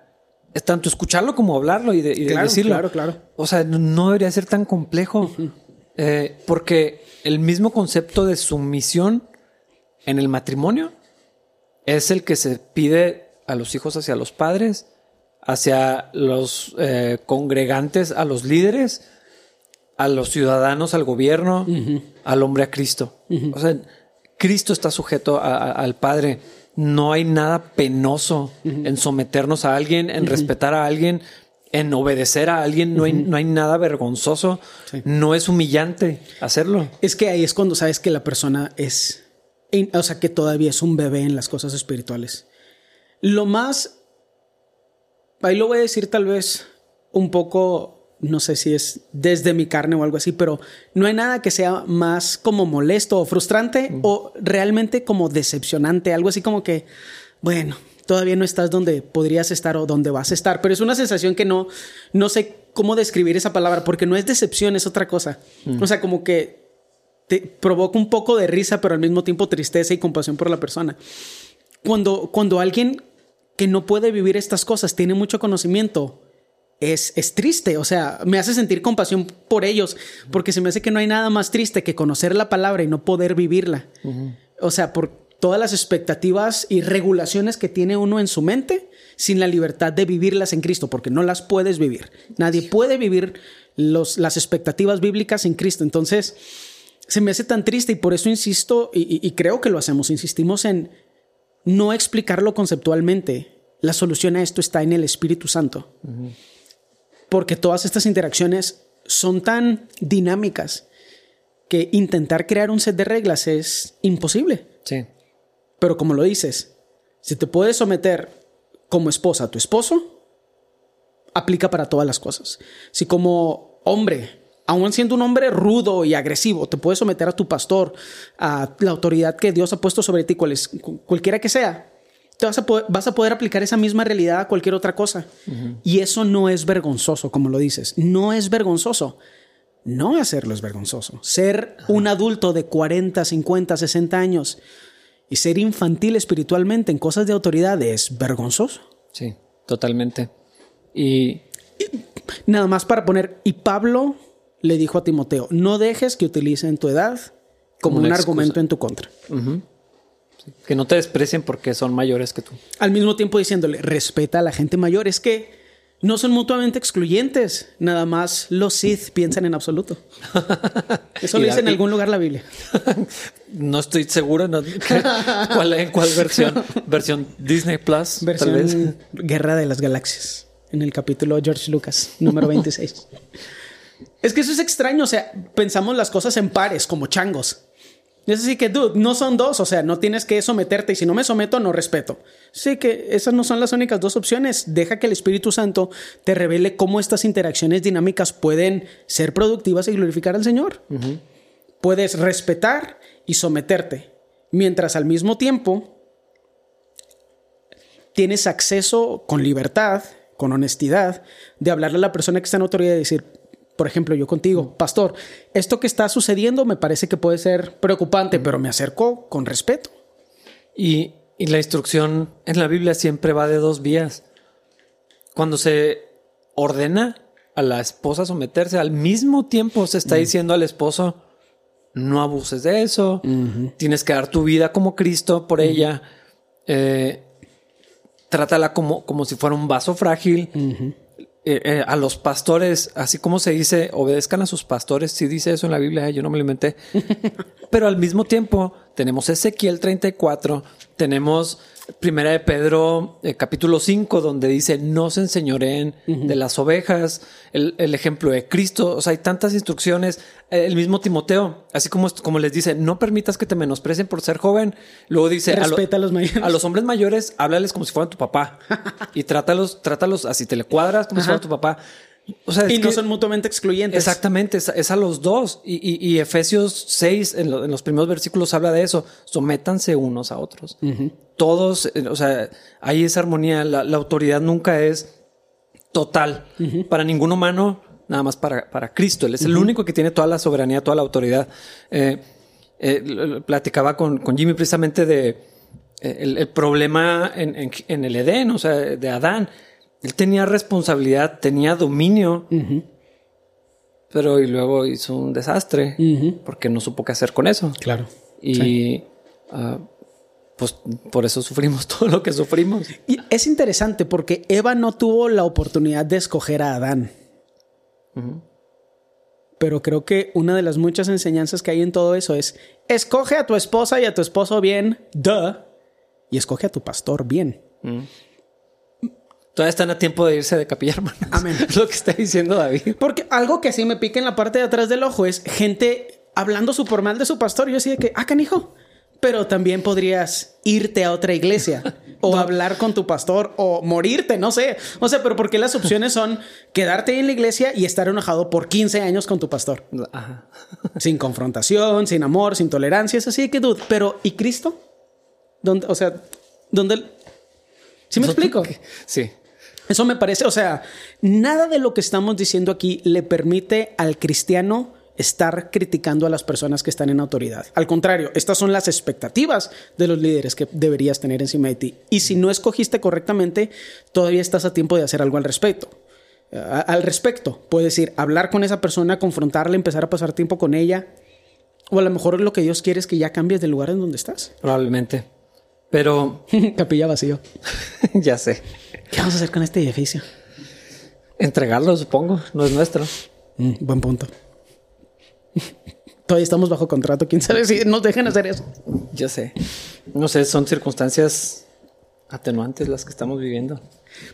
es tanto escucharlo como hablarlo y, de, decirlo. Claro, claro. O sea, no debería ser tan complejo. Eh, porque el mismo concepto de sumisión en el matrimonio es el que se pide a los hijos hacia los padres, hacia los eh, congregantes, a los líderes, a los ciudadanos, al gobierno, al hombre a Cristo. O sea, Cristo está sujeto al Padre. No hay nada penoso en someternos a alguien, en respetar a alguien, en obedecer a alguien. No, hay, no hay nada vergonzoso. No es humillante hacerlo. Es que ahí es cuando sabes que la persona es, o sea, que todavía es un bebé en las cosas espirituales. Lo más, ahí lo voy a decir tal vez un poco, no sé si es desde mi carne o algo así, pero no hay nada que sea más como molesto o frustrante o realmente como decepcionante, algo así como que, bueno, todavía no estás donde podrías estar o donde vas a estar, pero es una sensación que no, no sé cómo describir esa palabra, porque no es decepción, es otra cosa. O sea, como que te provoca un poco de risa, pero al mismo tiempo tristeza y compasión por la persona. Cuando, cuando alguien que no puede vivir estas cosas, tiene mucho conocimiento, es, es, triste. O sea, me hace sentir compasión por ellos, porque se me hace que no hay nada más triste que conocer la palabra y no poder vivirla. O sea, por todas las expectativas y regulaciones que tiene uno en su mente sin la libertad de vivirlas en Cristo, porque no las puedes vivir. Nadie puede vivir los, las expectativas bíblicas en Cristo. Entonces, se me hace tan triste y por eso insisto, y creo que lo hacemos, insistimos en no explicarlo conceptualmente. La solución a esto está en el Espíritu Santo. Porque todas estas interacciones son tan dinámicas que intentar crear un set de reglas es imposible. Sí. Pero como lo dices, si te puedes someter como esposa a tu esposo, aplica para todas las cosas. Si como hombre aún siendo un hombre rudo y agresivo, te puedes someter a tu pastor, a la autoridad que Dios ha puesto sobre ti, cualquiera que sea. Te vas a, poder, vas a poder aplicar esa misma realidad a cualquier otra cosa. Y eso no es vergonzoso, como lo dices. No es vergonzoso. No hacerlo es vergonzoso. Ser un adulto de 40, 50, 60 años y ser infantil espiritualmente en cosas de autoridad es vergonzoso. Sí, totalmente. y nada más para poner, y Pablo le dijo a Timoteo, no dejes que utilicen tu edad como, un argumento en tu contra. Que no te desprecien porque son mayores que tú. Al mismo tiempo diciéndole, respeta a la gente mayor. Es que no son mutuamente excluyentes. Nada más los Sith piensan en absoluto. Eso lo dice en algún lugar la Biblia. no estoy seguro ¿Cuál, en cuál versión. Versión Disney Plus. Versión Guerra de las Galaxias. En el capítulo George Lucas, número 26. Es que eso es extraño, o sea, pensamos las cosas en pares, como changos. Es así que, dude, no son dos, o sea, no tienes que someterte y si no me someto, no respeto. Sí que esas no son las únicas dos opciones. Deja que el Espíritu Santo te revele cómo estas interacciones dinámicas pueden ser productivas y glorificar al Señor. Puedes respetar y someterte, mientras al mismo tiempo tienes acceso con libertad, con honestidad, de hablarle a la persona que está en autoridad y decir, por ejemplo, yo contigo, pastor, esto que está sucediendo me parece que puede ser preocupante, pero me acerco con respeto. Y, la instrucción en la Biblia siempre va de dos vías. Cuando se ordena a la esposa someterse, al mismo tiempo se está diciendo al esposo, no abuses de eso, tienes que dar tu vida como Cristo por ella, eh, trátala como, como si fuera un vaso frágil. Eh, eh, a los pastores, así como se dice, obedezcan a sus pastores. Si dice eso en la Biblia, yo no me lo inventé. Pero al mismo tiempo tenemos Ezequiel 34, tenemos Primera de Pedro, eh, capítulo 5, donde dice no se enseñoreen de las ovejas, el, el, ejemplo de Cristo, o sea, hay tantas instrucciones, el mismo Timoteo, así como, como les dice, no permitas que te menosprecien por ser joven, luego dice, respeta a, lo, a, los mayores. A los hombres mayores, háblales como si fueran tu papá y trátalos, trátalos así, te le cuadras como Ajá. si fuera tu papá. O sea, y no que, son mutuamente excluyentes. Exactamente, es, es a los dos. Y, y, y Efesios 6, en, lo, en, los primeros versículos, habla de eso. Sométanse unos a otros. Uh -huh. Todos, o sea, hay esa armonía. La, la autoridad nunca es total uh -huh. para ningún humano, nada más para, para Cristo. Él es uh -huh. el único que tiene toda la soberanía, toda la autoridad. Eh, eh, platicaba con, con, Jimmy precisamente de eh, el, el problema en, en, en el Edén, o sea, de Adán él tenía responsabilidad, tenía dominio, uh -huh. pero y luego hizo un desastre uh -huh. porque no supo qué hacer con eso. Claro. Y sí. uh, pues por eso sufrimos todo lo que sufrimos. Y es interesante porque Eva no tuvo la oportunidad de escoger a Adán. -huh. Pero creo que una de las muchas enseñanzas que hay en todo eso es escoge a tu esposa y a tu esposo bien, duh, y escoge a tu pastor bien. Todavía están a tiempo de irse de capilla, hermanos. Amén. Es lo que está diciendo David. Porque algo que sí me pica en la parte de atrás del ojo es gente hablando súper mal de su pastor. Yo decía que, ah, canijo. Pero también podrías irte a otra iglesia o no. hablar con tu pastor o morirte, no sé. O sea, pero porque las opciones son quedarte en la iglesia y estar enojado por 15 años con tu pastor. Ajá. Sin confrontación, sin amor, sin tolerancia. Es así que, dude. Pero, ¿y Cristo? ¿Dónde, o sea, ¿dónde? ¿Sí me explico? Sí. Eso me parece, o sea, nada de lo que estamos diciendo aquí le permite al cristiano estar criticando a las personas que están en autoridad. Al contrario, estas son las expectativas de los líderes que deberías tener encima de ti. Y si no escogiste correctamente, todavía estás a tiempo de hacer algo al respecto. Al respecto, puedes ir hablar con esa persona, confrontarla, empezar a pasar tiempo con ella. O a lo mejor lo que Dios quiere es que ya cambies del lugar en donde estás. Probablemente. Pero... Capilla vacío. ya sé. ¿Qué vamos a hacer con este edificio? Entregarlo, supongo. No es nuestro. Mm, buen punto. Todavía estamos bajo contrato. ¿Quién sabe si nos dejan hacer eso? Ya sé. No sé, son circunstancias atenuantes las que estamos viviendo.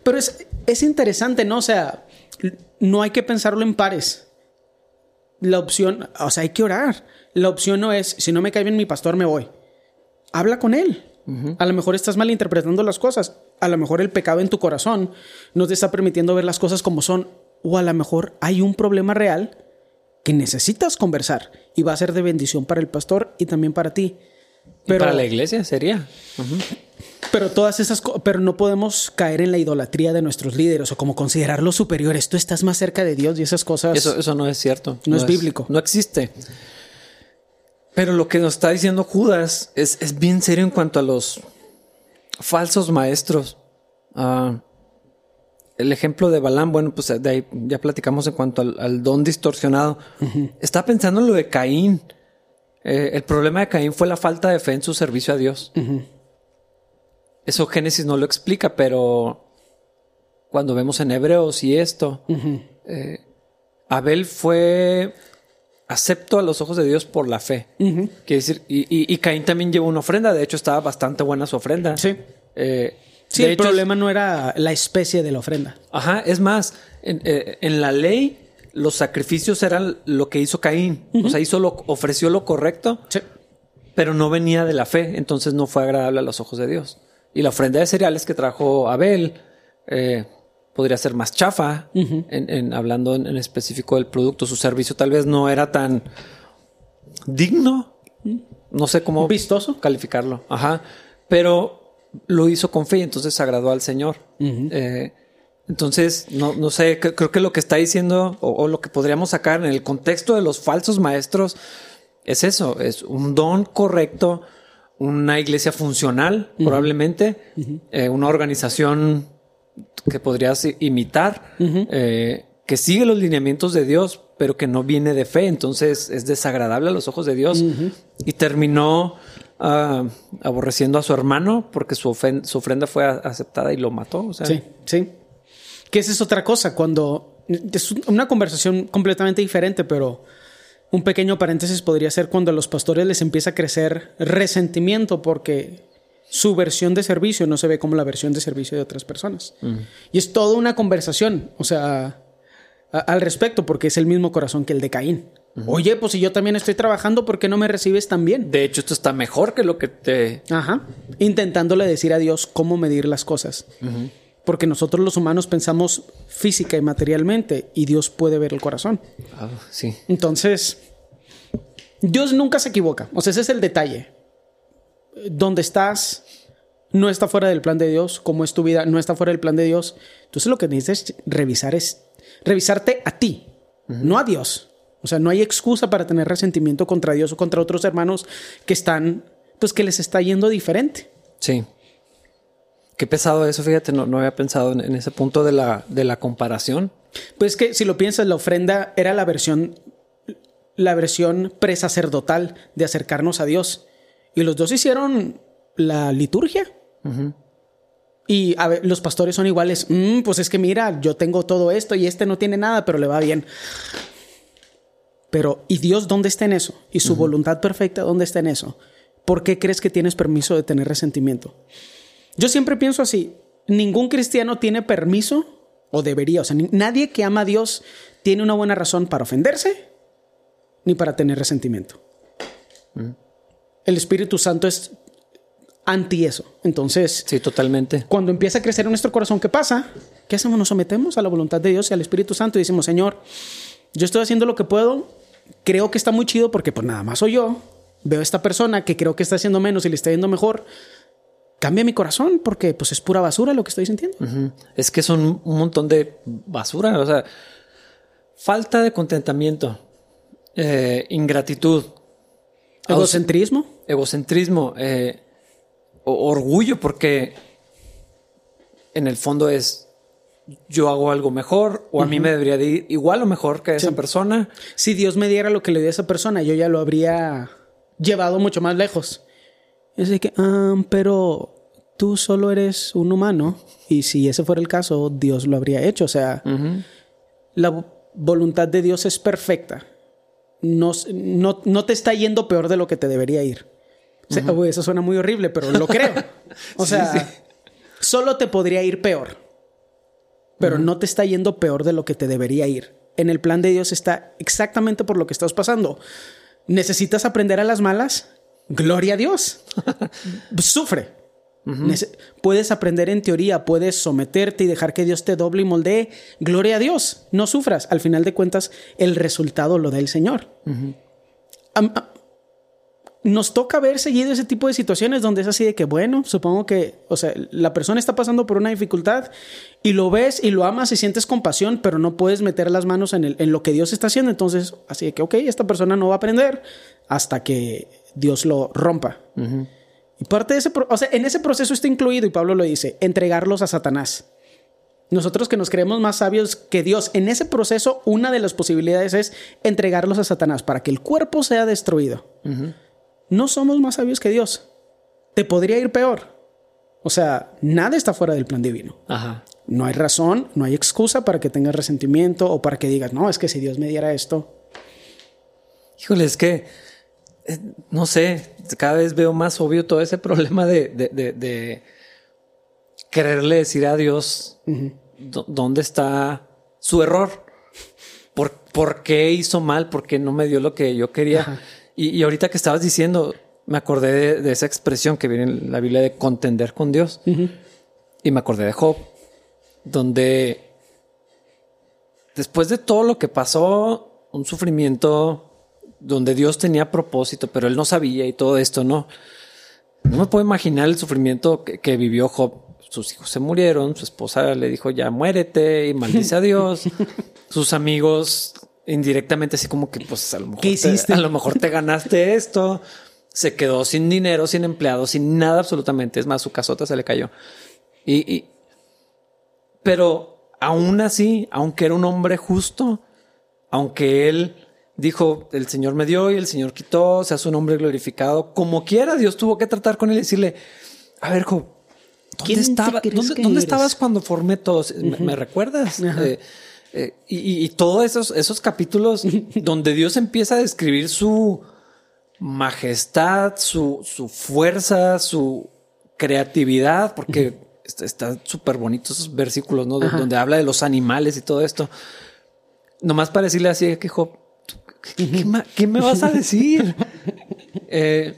Pero es, es interesante, ¿no? O sea, no hay que pensarlo en pares. La opción, o sea, hay que orar. La opción no es, si no me cae bien mi pastor, me voy. Habla con él. Uh -huh. A lo mejor estás malinterpretando las cosas. A lo mejor el pecado en tu corazón no te está permitiendo ver las cosas como son. O a lo mejor hay un problema real que necesitas conversar y va a ser de bendición para el pastor y también para ti. Pero, para la iglesia sería. Uh -huh. Pero todas esas pero no podemos caer en la idolatría de nuestros líderes o como considerarlos superiores. Tú estás más cerca de Dios y esas cosas. Eso, eso no es cierto. No, no es, es bíblico. No existe. Pero lo que nos está diciendo Judas es, es bien serio en cuanto a los falsos maestros. Uh, el ejemplo de Balán, bueno, pues de ahí ya platicamos en cuanto al, al don distorsionado. Uh -huh. Está pensando en lo de Caín. Eh, el problema de Caín fue la falta de fe en su servicio a Dios. Uh -huh. Eso Génesis no lo explica, pero cuando vemos en Hebreos y esto, uh -huh. eh, Abel fue acepto a los ojos de Dios por la fe. Uh -huh. Quiere decir, y, y, y, Caín también llevó una ofrenda. De hecho, estaba bastante buena su ofrenda. Sí. Eh, sí, el hecho, problema no era la especie de la ofrenda. Ajá, es más, en, eh, en la ley, los sacrificios eran lo que hizo Caín. Uh -huh. O sea, hizo lo, ofreció lo correcto, sí. pero no venía de la fe. Entonces no fue agradable a los ojos de Dios. Y la ofrenda de cereales que trajo Abel, eh, podría ser más chafa, uh -huh. en, en, hablando en, en, específico del producto. Su servicio tal vez no era tan digno. No sé cómo vistoso calificarlo. Ajá. Pero lo hizo con fe y entonces agradó al Señor. Uh -huh. eh, entonces, no, no sé, creo que lo que está diciendo o, o, lo que podríamos sacar en el contexto de los falsos maestros es eso, es un don correcto, una iglesia funcional, uh -huh. probablemente, uh -huh. eh, una organización que podrías imitar, uh -huh. eh, que sigue los lineamientos de Dios, pero que no viene de fe, entonces es desagradable a los ojos de Dios. Uh -huh. Y terminó uh, aborreciendo a su hermano porque su, su, ofrenda fue aceptada y lo mató. O sea. Sí, sí. Que esa es otra cosa, cuando es una conversación completamente diferente, pero Un pequeño paréntesis podría ser cuando a los pastores les empieza a crecer resentimiento porque su versión de servicio no se ve como la versión de servicio de otras personas. Y es toda una conversación, o sea, al respecto, porque es el mismo corazón que el de Caín. Oye, pues si yo también estoy trabajando, ¿por qué no me recibes tan bien? De hecho, esto está mejor que lo que te... Ajá. Intentándole decir a Dios cómo medir las cosas. Porque nosotros los humanos pensamos física y materialmente y Dios puede ver el corazón. Ah, sí. Entonces, Dios nunca se equivoca. O sea, ese es el detalle. Donde estás no está fuera del plan de Dios, cómo es tu vida no está fuera del plan de Dios. Entonces lo que necesitas revisar es revisarte a ti, no a Dios. O sea, no hay excusa para tener resentimiento contra Dios o contra otros hermanos que están, pues que les está yendo diferente. Sí. Qué pesado eso, fíjate, no, no había pensado en, ese punto de la, de la comparación. Pues que si lo piensas, la ofrenda era la versión, la versión presacerdotal de acercarnos a Dios. Y los dos hicieron la liturgia. Y a ver, los pastores son iguales. Mm, pues es que mira, yo tengo todo esto y este no tiene nada, pero le va bien. Pero, ¿y Dios dónde está en eso? ¿Y su voluntad perfecta dónde está en eso? ¿Por qué crees que tienes permiso de tener resentimiento? Yo siempre pienso así, ningún cristiano tiene permiso, o debería, o sea, nadie que ama a Dios tiene una buena razón para ofenderse ni para tener resentimiento. El Espíritu Santo es anti eso. Entonces, sí, totalmente. Cuando empieza a crecer en nuestro corazón, ¿qué pasa? ¿Qué hacemos? Nos sometemos a la voluntad de Dios y al Espíritu Santo y decimos, Señor, yo estoy haciendo lo que puedo, creo que está muy chido porque pues nada más soy yo, veo a esta persona que creo que está haciendo menos y le está yendo mejor, cambia mi corazón porque pues es pura basura lo que estoy sintiendo. Es que son un montón de basura, o sea, falta de contentamiento, eh, ingratitud, egocentrismo, egocentrismo, eh, orgullo porque en el fondo es yo hago algo mejor o a mí me debería de ir igual o mejor que esa persona. Si Dios me diera lo que le dio a esa persona, yo ya lo habría llevado mucho más lejos. Es de que, ah, pero tú solo eres un humano y si ese fuera el caso, Dios lo habría hecho. O sea, la voluntad de Dios es perfecta. No, no, te está yendo peor de lo que te debería ir. eso suena muy horrible, pero lo creo. O sea, solo te podría ir peor pero no te está yendo peor de lo que te debería ir. En el plan de Dios está exactamente por lo que estás pasando. ¿Necesitas aprender a las malas? Gloria a Dios. Sufre. Puedes aprender en teoría, puedes someterte y dejar que Dios te doble y moldee. Gloria a Dios. No sufras. Al final de cuentas, el resultado lo da el Señor nos toca ver seguido ese tipo de situaciones donde es así de que, bueno, supongo que, o sea, la persona está pasando por una dificultad y lo ves y lo amas y sientes compasión, pero no puedes meter las manos en, el, en lo que Dios está haciendo. Entonces, así de que, ok, esta persona no va a aprender hasta que Dios lo rompa. Y parte de ese, o sea, en ese proceso está incluido, y Pablo lo dice, entregarlos a Satanás. Nosotros que nos creemos más sabios que Dios, en ese proceso una de las posibilidades es entregarlos a Satanás para que el cuerpo sea destruido no somos más sabios que Dios. Te podría ir peor. O sea, nada está fuera del plan divino. Ajá. No hay razón, no hay excusa para que tengas resentimiento o para que digas, no, es que si Dios me diera esto. Híjole, es que, eh, no sé, cada vez veo más obvio todo ese problema de, de, quererle decir a Dios dónde está su error. ¿Por, ¿Por, qué hizo mal? ¿Por qué no me dio lo que yo quería? Y, ahorita que estabas diciendo, me acordé de, esa expresión que viene en la Biblia de contender con Dios. Y me acordé de Job, donde después de todo lo que pasó, un sufrimiento donde Dios tenía propósito, pero él no sabía y todo esto, ¿no? No me puedo imaginar el sufrimiento que, vivió Job. Sus hijos se murieron, su esposa le dijo ya muérete y maldice a Dios. Sus amigos indirectamente así como que pues a lo mejor, Te, a lo mejor te ganaste esto. Se quedó sin dinero, sin empleado, sin nada absolutamente. Es más, su casota se le cayó. Y, pero aún así, aunque era un hombre justo, aunque él dijo, el Señor me dio y el Señor quitó, sea su nombre glorificado, como quiera, Dios tuvo que tratar con él y decirle, a ver, ¿dónde, estaba, ¿dónde, estabas cuando formé todo? ¿Me, recuerdas? Eh, y, y todos esos, esos capítulos donde Dios empieza a describir su majestad, su, su fuerza, su creatividad, porque están súper bonitos esos versículos, ¿no? Donde habla de los animales y todo esto. Nomás para decirle así que Job, ¿qué, me vas a decir? Eh,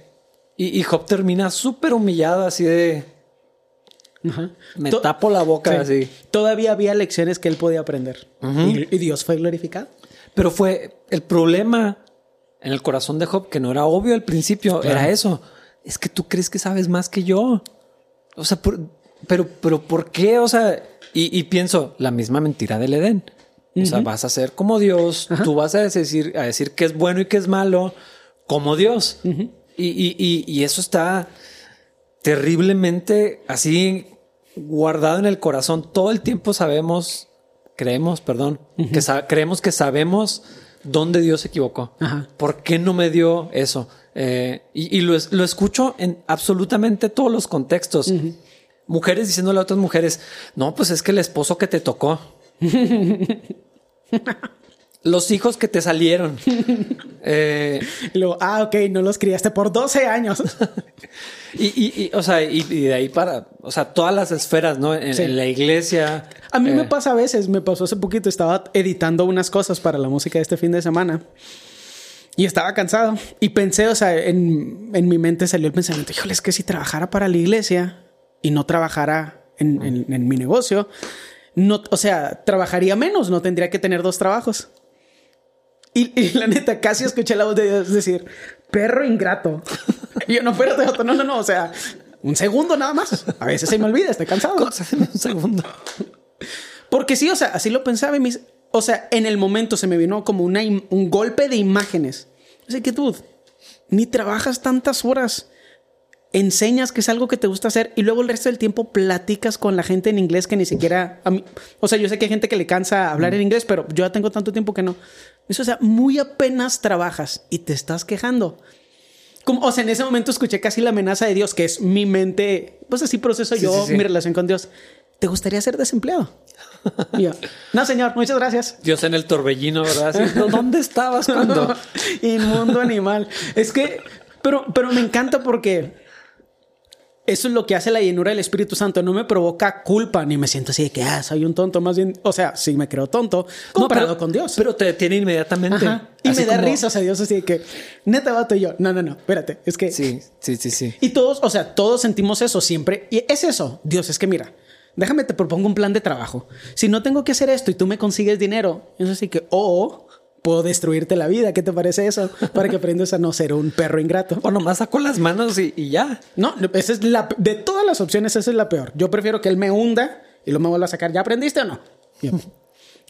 y, Job termina súper humillado, así de. Me tapo la boca así. Todavía había lecciones que él podía aprender. y, Dios fue glorificado. Pero fue el problema en el corazón de Job, que no era obvio al principio, era eso. Es que tú crees que sabes más que yo. O sea, pero, pero ¿por qué? O sea, y, pienso, la misma mentira del Edén. O sea, vas a ser como Dios, tú vas a decir, a decir qué es bueno y qué es malo, como Dios. y, eso está terriblemente así guardado en el corazón. Todo el tiempo sabemos, creemos, perdón, que creemos que sabemos dónde Dios se equivocó. ¿Por qué no me dio eso? Eh, y, lo, lo, escucho en absolutamente todos los contextos. Mujeres diciéndole a otras mujeres, no, pues es que el esposo que te tocó. los hijos que te salieron. eh, ah, ok, no los criaste por 12 años. y, o sea, y, de ahí para, o sea, todas las esferas, ¿no? En, la iglesia. A mí me eh, pasa a veces, me pasó hace poquito, estaba editando unas cosas para la música de este fin de semana. Y estaba cansado. Y pensé, o sea, en, mi mente salió el pensamiento, híjole, es que si trabajara para la iglesia y no trabajara en, en mi negocio, no, o sea, trabajaría menos, no tendría que tener dos trabajos. Y, la neta, casi escuché la voz de Dios decir, perro ingrato. y yo, no, espérate, no, no, no, o sea, un segundo nada más. A veces se me olvida, estoy cansado. un segundo. Porque sí, o sea, así lo pensaba y mis, o sea, en el momento se me vino como una, un golpe de imágenes. Así que tú, ni trabajas tantas horas, enseñas que es algo que te gusta hacer y luego el resto del tiempo platicas con la gente en inglés que ni siquiera a mí, o sea, yo sé que hay gente que le cansa hablar en inglés, pero yo ya tengo tanto tiempo que no. Eso, o sea, muy apenas trabajas y te estás quejando. Como, o sea, en ese momento escuché casi la amenaza de Dios, que es mi mente, pues así proceso yo mi relación con Dios. ¿Te gustaría ser desempleado? no, señor, muchas gracias. Dios en el torbellino, ¿verdad? ¿Dónde estabas cuando? Inmundo animal. Es que, pero, pero me encanta porque eso es lo que hace la llenura del Espíritu Santo. No me provoca culpa ni me siento así de que ah, soy un tonto. Más bien, o sea, sí me creo tonto comparado con Dios. Pero te detiene inmediatamente. Y me da risa. O sea, Dios así de que neta vato y yo. No, no, no. Espérate. Es que. Sí, sí, sí, sí. Y todos, o sea, todos sentimos eso siempre. Y es eso. Dios, es que mira, déjame te propongo un plan de trabajo. Si no tengo que hacer esto y tú me consigues dinero, es así que, o puedo destruirte la vida. ¿Qué te parece eso? Para que aprendas a no ser un perro ingrato. O nomás saco las manos y, ya. No, esa es la de todas las opciones, esa es la peor. Yo prefiero que él me hunda y lo me vuelva a sacar. ¿Ya aprendiste o no?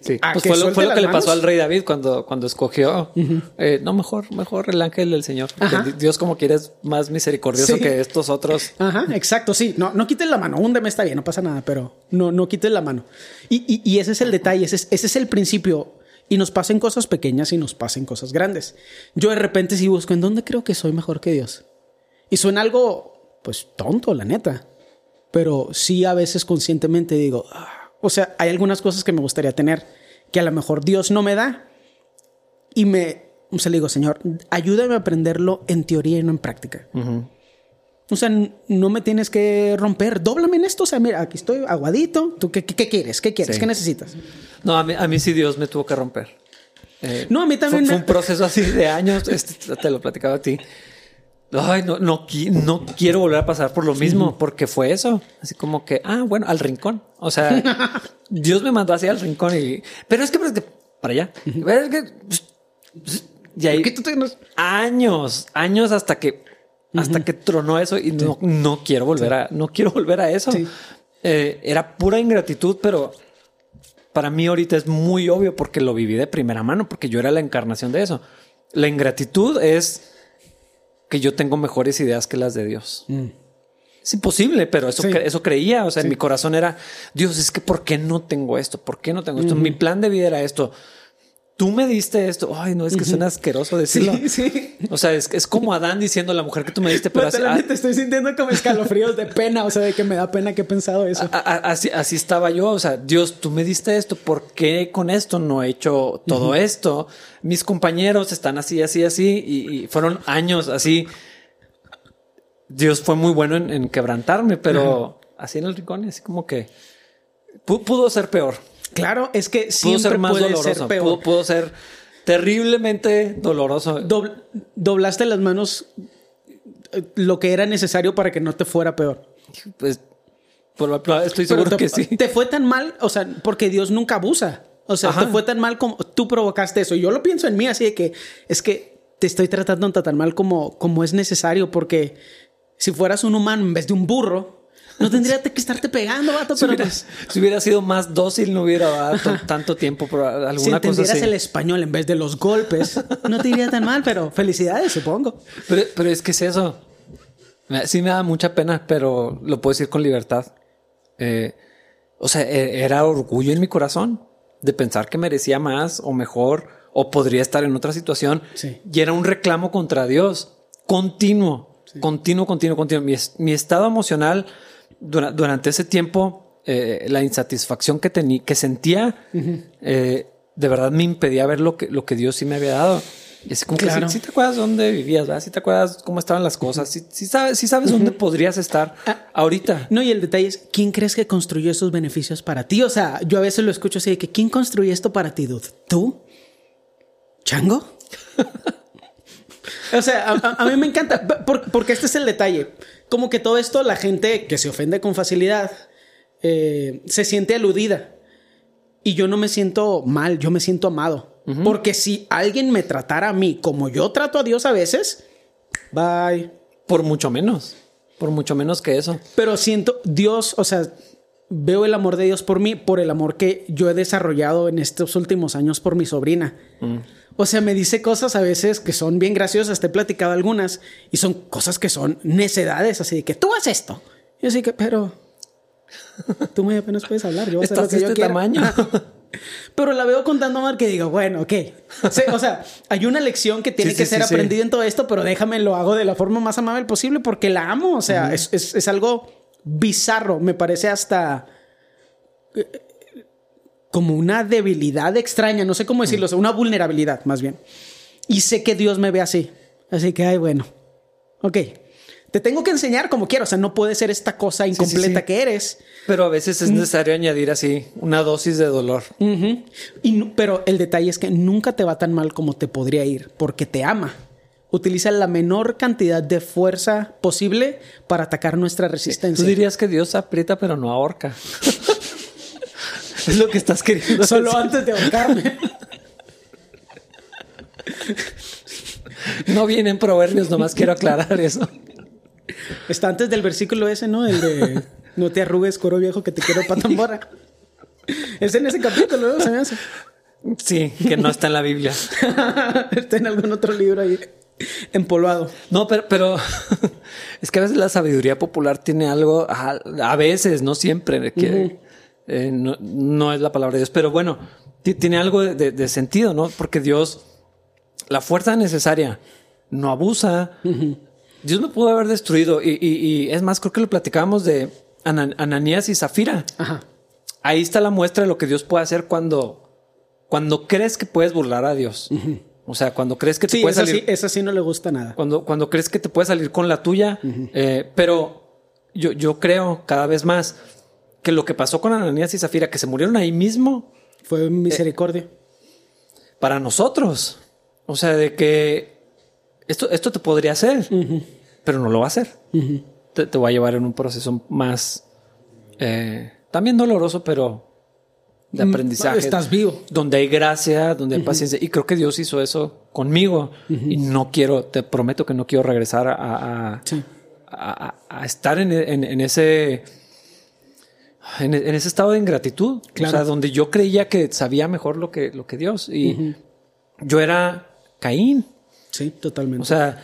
Sí, pues fue, lo, que le pasó al rey David cuando, cuando escogió. Eh, no, mejor, mejor el ángel del Señor. Dios, como quieres, más misericordioso que estos otros. Ajá, exacto. Sí, no, no quites la mano. Húndeme está bien, no pasa nada, pero no, no quites la mano. Y, y, ese es el detalle, ese ese es el principio y nos pasen cosas pequeñas y nos pasen cosas grandes. Yo de repente sí busco en dónde creo que soy mejor que Dios. Y suena algo, pues, tonto, la neta. Pero sí a veces conscientemente digo, ah", o sea, hay algunas cosas que me gustaría tener que a lo mejor Dios no me da. Y me, o le digo, Señor, ayúdame a aprenderlo en teoría y no en práctica. O sea, no me tienes que romper. Dóblame en esto. O sea, mira, aquí estoy aguadito. ¿Tú qué, qué, quieres? ¿Qué quieres? ¿Qué necesitas? No, a mí, a mí sí Dios me tuvo que romper. Eh, no, a mí también. Fue, un proceso así de años. Este, te lo platicaba a ti. Ay, no, no, no quiero volver a pasar por lo mismo, porque fue eso. Así como que, ah, bueno, al rincón. O sea, Dios me mandó así al rincón y, pero es que, pues, para allá. Es que, pues, y ahí, tú tienes? años, años hasta que hasta que tronó eso y no, no quiero volver a, no quiero volver a eso. Eh, era pura ingratitud, pero para mí ahorita es muy obvio porque lo viví de primera mano, porque yo era la encarnación de eso. La ingratitud es que yo tengo mejores ideas que las de Dios. Mm. Es imposible, pero eso, eso creía. O sea, en mi corazón era, Dios, es que ¿por qué no tengo esto? ¿Por qué no tengo esto? Mi plan de vida era esto tú me diste esto. Ay, no, es que suena asqueroso decirlo. Sí, sí. O sea, es, es como Adán diciendo a la mujer que tú me diste, pero Pero así, la a- neta, estoy sintiendo como escalofríos de pena, o sea, de que me da pena que he pensado eso. a- a- así, así estaba yo. O sea, Dios, tú me diste esto. ¿Por qué con esto no he hecho todo esto? Mis compañeros están así, así, así. Y, y fueron años así. Dios fue muy bueno en, en quebrantarme, pero así en el rincón, así como que pu- pudo ser peor. Claro, es que Pudo siempre ser más puede doloroso. ser peor. Pudo, pudo ser terriblemente doloroso. Dobl- doblaste las manos eh, lo que era necesario para que no te fuera peor. Pues, estoy seguro te, que sí. te fue tan mal, o sea, porque Dios nunca abusa. O sea, Ajá. te fue tan mal como tú provocaste eso. Yo lo pienso en mí así de que es que te estoy tratando tan mal como, como es necesario, porque si fueras un humano en vez de un burro, no tendría que estarte pegando, vato. Si Pero hubiera, pues, si hubiera sido más dócil, no hubiera dado tanto tiempo por si alguna cosa entendieras así. el español en vez de los golpes, no te iría tan mal, pero felicidades, supongo. Pero, pero es que es eso. Sí me da mucha pena, pero lo puedo decir con libertad. Eh, o sea, e- era orgullo en mi corazón de pensar que merecía más o mejor o podría estar en otra situación. Sí. Y era un reclamo contra Dios continuo, continuo, continuo, continuo. Mi, mi estado emocional dura- durante ese tiempo, eh, la insatisfacción que tenía, que sentía, eh, de verdad me impedía ver lo que, lo que Dios sí me había dado. Y así como Claro. que si te acuerdas dónde vivías, ¿verdad? Si te acuerdas cómo estaban las cosas, si sabes, sí sabes dónde podrías estar Ah. ahorita. No, y el detalle es, ¿quién crees que construyó esos beneficios para ti? O sea, yo a veces lo escucho así de que, ¿quién construyó esto para ti, dude? ¿Tú? ¿Chango? o sea, a, a- a mí me encanta, por- porque este es el detalle. Como que todo esto, la gente que se ofende con facilidad, eh, se siente aludida. Y yo no me siento mal, yo me siento amado. Porque si alguien me tratara a mí como yo trato a Dios a veces, bye. Por mucho menos, por mucho menos que eso. Pero siento, Dios, o sea, veo el amor de Dios por mí, por el amor que yo he desarrollado en estos últimos años por mi sobrina. O sea, me dice cosas a veces que son bien graciosas, te he platicado algunas, y son cosas que son necedades, así de que tú haces esto. Y así que, pero tú muy apenas puedes hablar, yo voy a hacer lo Estás que de yo este tamaño. Pero la veo con tanto amor que digo, bueno, ok. Sí, o sea, hay una lección que tiene Sí, que sí, ser aprendida en todo esto, pero déjame lo hago de la forma más amable posible porque la amo. O sea, es, es- es algo bizarro. Me parece hasta eh, como una debilidad extraña. No sé cómo decirlo, o sea, una vulnerabilidad más bien. Y sé que Dios me ve así. Así que, ay, bueno. Ok. Te tengo que enseñar como quiero. O sea, no puede ser esta cosa sí, incompleta sí. que eres. Pero a veces es necesario añadir así una dosis de dolor. Y, pero el detalle es que nunca te va tan mal como te podría ir, porque te ama. Utiliza la menor cantidad de fuerza posible para atacar nuestra Tú resistencia. dirías que Dios aprieta pero no ahorca. es lo que estás queriendo Solo decir. antes de ahorcarme. No vienen proverbios, nomás quiero aclarar eso. Está antes del versículo ese, ¿no? El de no te arrugues, coro viejo, que te quiero patambora. Es en ese capítulo, ¿no? Se me hace. Sí, que no está en la Biblia. Está en algún otro libro ahí empolvado. No, pero, pero es que a veces la sabiduría popular tiene algo, a, a veces, no siempre, que eh, no, no es la palabra de Dios, pero bueno, ti- tiene algo de, de- de sentido, ¿no? Porque Dios, la fuerza necesaria, no abusa. Dios me pudo haber destruido y, y- y es más, creo que lo platicábamos de Ana- Ananías y Zafira. Ajá. Ahí está la muestra de lo que Dios puede hacer cuando, cuando crees que puedes burlar a Dios. O sea, cuando crees que te Sí, puedes esa salir. sí, esa sí no le gusta nada. Cuando, cuando crees que te puedes salir con la tuya, eh, pero yo, yo creo cada vez más que lo que pasó con Ananías y Zafira, que se murieron ahí mismo Fue misericordia. para nosotros. O sea, de que esto, esto te podría hacer, pero no lo va a hacer. te, te va a llevar en un proceso más eh, también doloroso, pero de aprendizaje. estás vivo. Donde hay gracia, donde hay paciencia. Y creo que Dios hizo eso conmigo. Y no quiero, te prometo que no quiero regresar a, a- Sí. a- a- a estar en, en- en ese. En, en ese estado de ingratitud. Claro. O sea, donde yo creía que sabía mejor lo que, lo que Dios. Y yo era Caín. Sí, totalmente. O sea,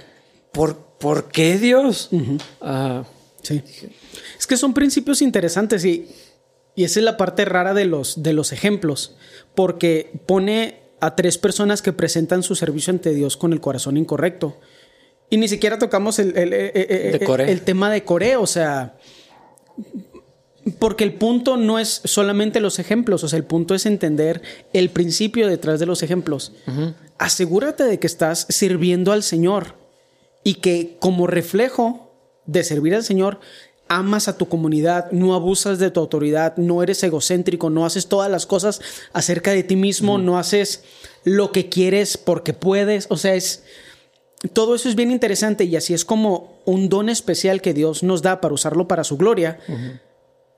¿por, ¿por qué Dios? Ah, Sí. Es que son principios interesantes y, y esa es la parte rara de los, de los ejemplos, porque pone a tres personas que presentan su servicio ante Dios con el corazón incorrecto. Y ni siquiera tocamos el, el, el- el- tema de Coré, o sea, porque el punto no es solamente los ejemplos, o sea, el punto es entender el principio detrás de los ejemplos. Asegúrate de que estás sirviendo al Señor y que como reflejo de servir al Señor, amas a tu comunidad, no abusas de tu autoridad, no eres egocéntrico, no haces todas las cosas acerca de ti mismo, no haces lo que quieres porque puedes, o sea, es todo eso es bien interesante y así es como un don especial que Dios nos da para usarlo para su gloria.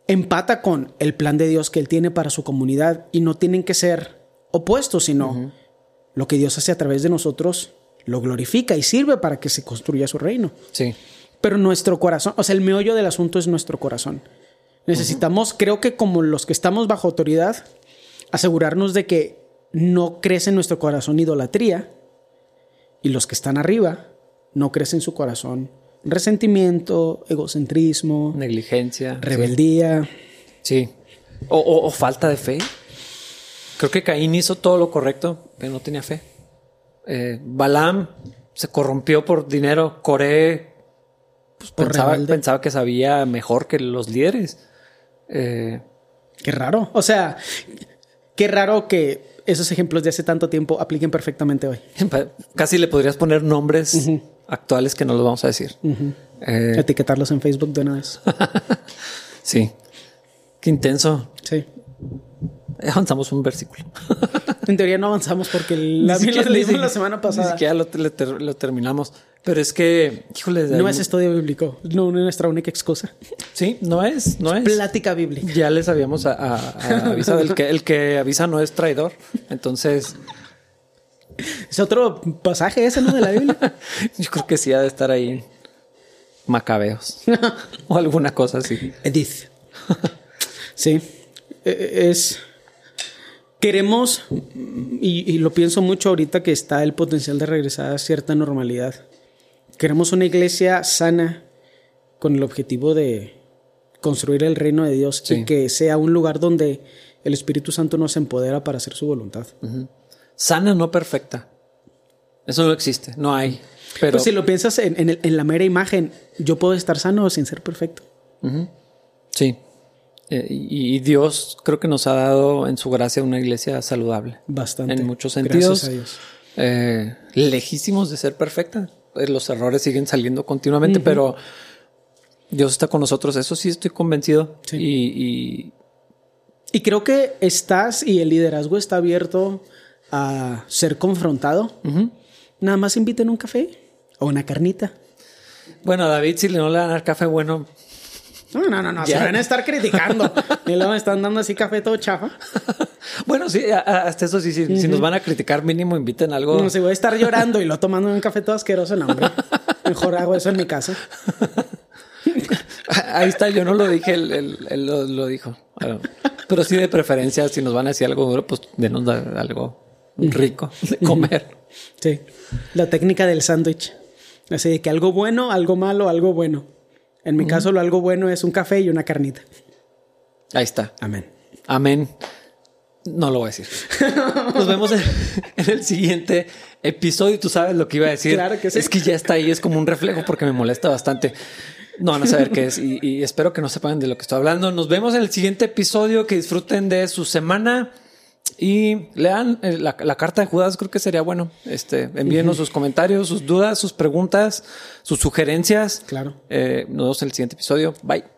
Empata con el plan de Dios que Él tiene para su comunidad y no tienen que ser opuestos, sino lo que Dios hace a través de nosotros lo glorifica y sirve para que se construya su reino. Sí. Pero nuestro corazón, o sea, el meollo del asunto es nuestro corazón. Necesitamos, creo que como los que estamos bajo autoridad, asegurarnos de que no crece en nuestro corazón idolatría y los que están arriba no crece en su corazón resentimiento, egocentrismo, Negligencia. rebeldía. Sí. O, o- o falta de fe. Creo que Caín hizo todo lo correcto, pero no tenía fe. Eh, Balaam se corrompió por dinero. Coré pues, Por pensaba, pensaba que sabía mejor que los líderes. Eh, Qué raro. O sea, qué raro que esos ejemplos de hace tanto tiempo apliquen perfectamente hoy. casi le podrías poner nombres actuales que no los vamos a decir. Eh, Etiquetarlos en Facebook de una vez. sí. Qué intenso. Sí. Avanzamos un versículo. En teoría no avanzamos porque la Ni lo leímos ni- la semana Ni pasada. siquiera lo, le ter- lo terminamos. Pero es que, híjole, No es estudio bíblico, no nuestra única excusa. Sí, no es, no es. Plática bíblica. Ya les habíamos a- a- a- avisado. El que, el que avisa no es traidor. Entonces, Es otro pasaje ese, ¿no? De la Biblia. yo creo que sí ha de estar ahí macabeos o alguna cosa así. Edith. Sí. E- Es. Queremos, y, y lo pienso mucho ahorita que está el potencial de regresar a cierta normalidad. Queremos una iglesia sana con el objetivo de construir el reino de Dios Sí. y que sea un lugar donde el Espíritu Santo nos empodera para hacer su voluntad. Sana, no perfecta. Eso no existe, no hay. Pero Pues si lo piensas en, en el- en la mera imagen, yo puedo estar sano sin ser perfecto. sí. Eh, y, Dios creo que nos ha dado en su gracia una iglesia saludable. Bastante. En muchos Gracias sentidos. a Dios. eh, lejísimos de ser perfecta. Eh, Los errores siguen saliendo continuamente, pero Dios está con nosotros. Eso sí estoy convencido. Sí. Y, y Y creo que estás y el liderazgo está abierto a ser confrontado. Nada más inviten un café o una carnita. bueno, a David, si no le dan el café bueno, No, no, no, no. Ya. Se van a estar criticando. y luego me están dando así café todo chafa. bueno, sí, hasta eso sí, sí, si nos van a criticar, mínimo inviten algo. No, si voy a estar llorando y lo tomando un café todo asqueroso, no, hombre. Mejor hago eso en mi casa. Ahí está, yo no lo dije, él, él- él lo, lo dijo. Bueno, Pero sí, de preferencia, si nos van a decir algo duro, pues denos algo rico de comer. Sí. La técnica del sándwich. Así de que algo bueno, algo malo, algo bueno. En mi caso, lo algo bueno es un café y una carnita. Ahí está. Amén. Amén. No lo voy a decir. Nos vemos en, en el siguiente episodio. y Tú sabes lo que iba a decir. Claro que sí. Es que ya está ahí, es como un reflejo porque me molesta bastante. No van a saber qué es y, y espero que no sepan de lo que estoy hablando. Nos vemos en el siguiente episodio. Que disfruten de su semana y lean eh, la, la carta de Judas. Creo que sería bueno. Este, envíenos sus comentarios, sus dudas, sus preguntas, sus sugerencias. Claro. Eh, nos vemos en el siguiente episodio. Bye.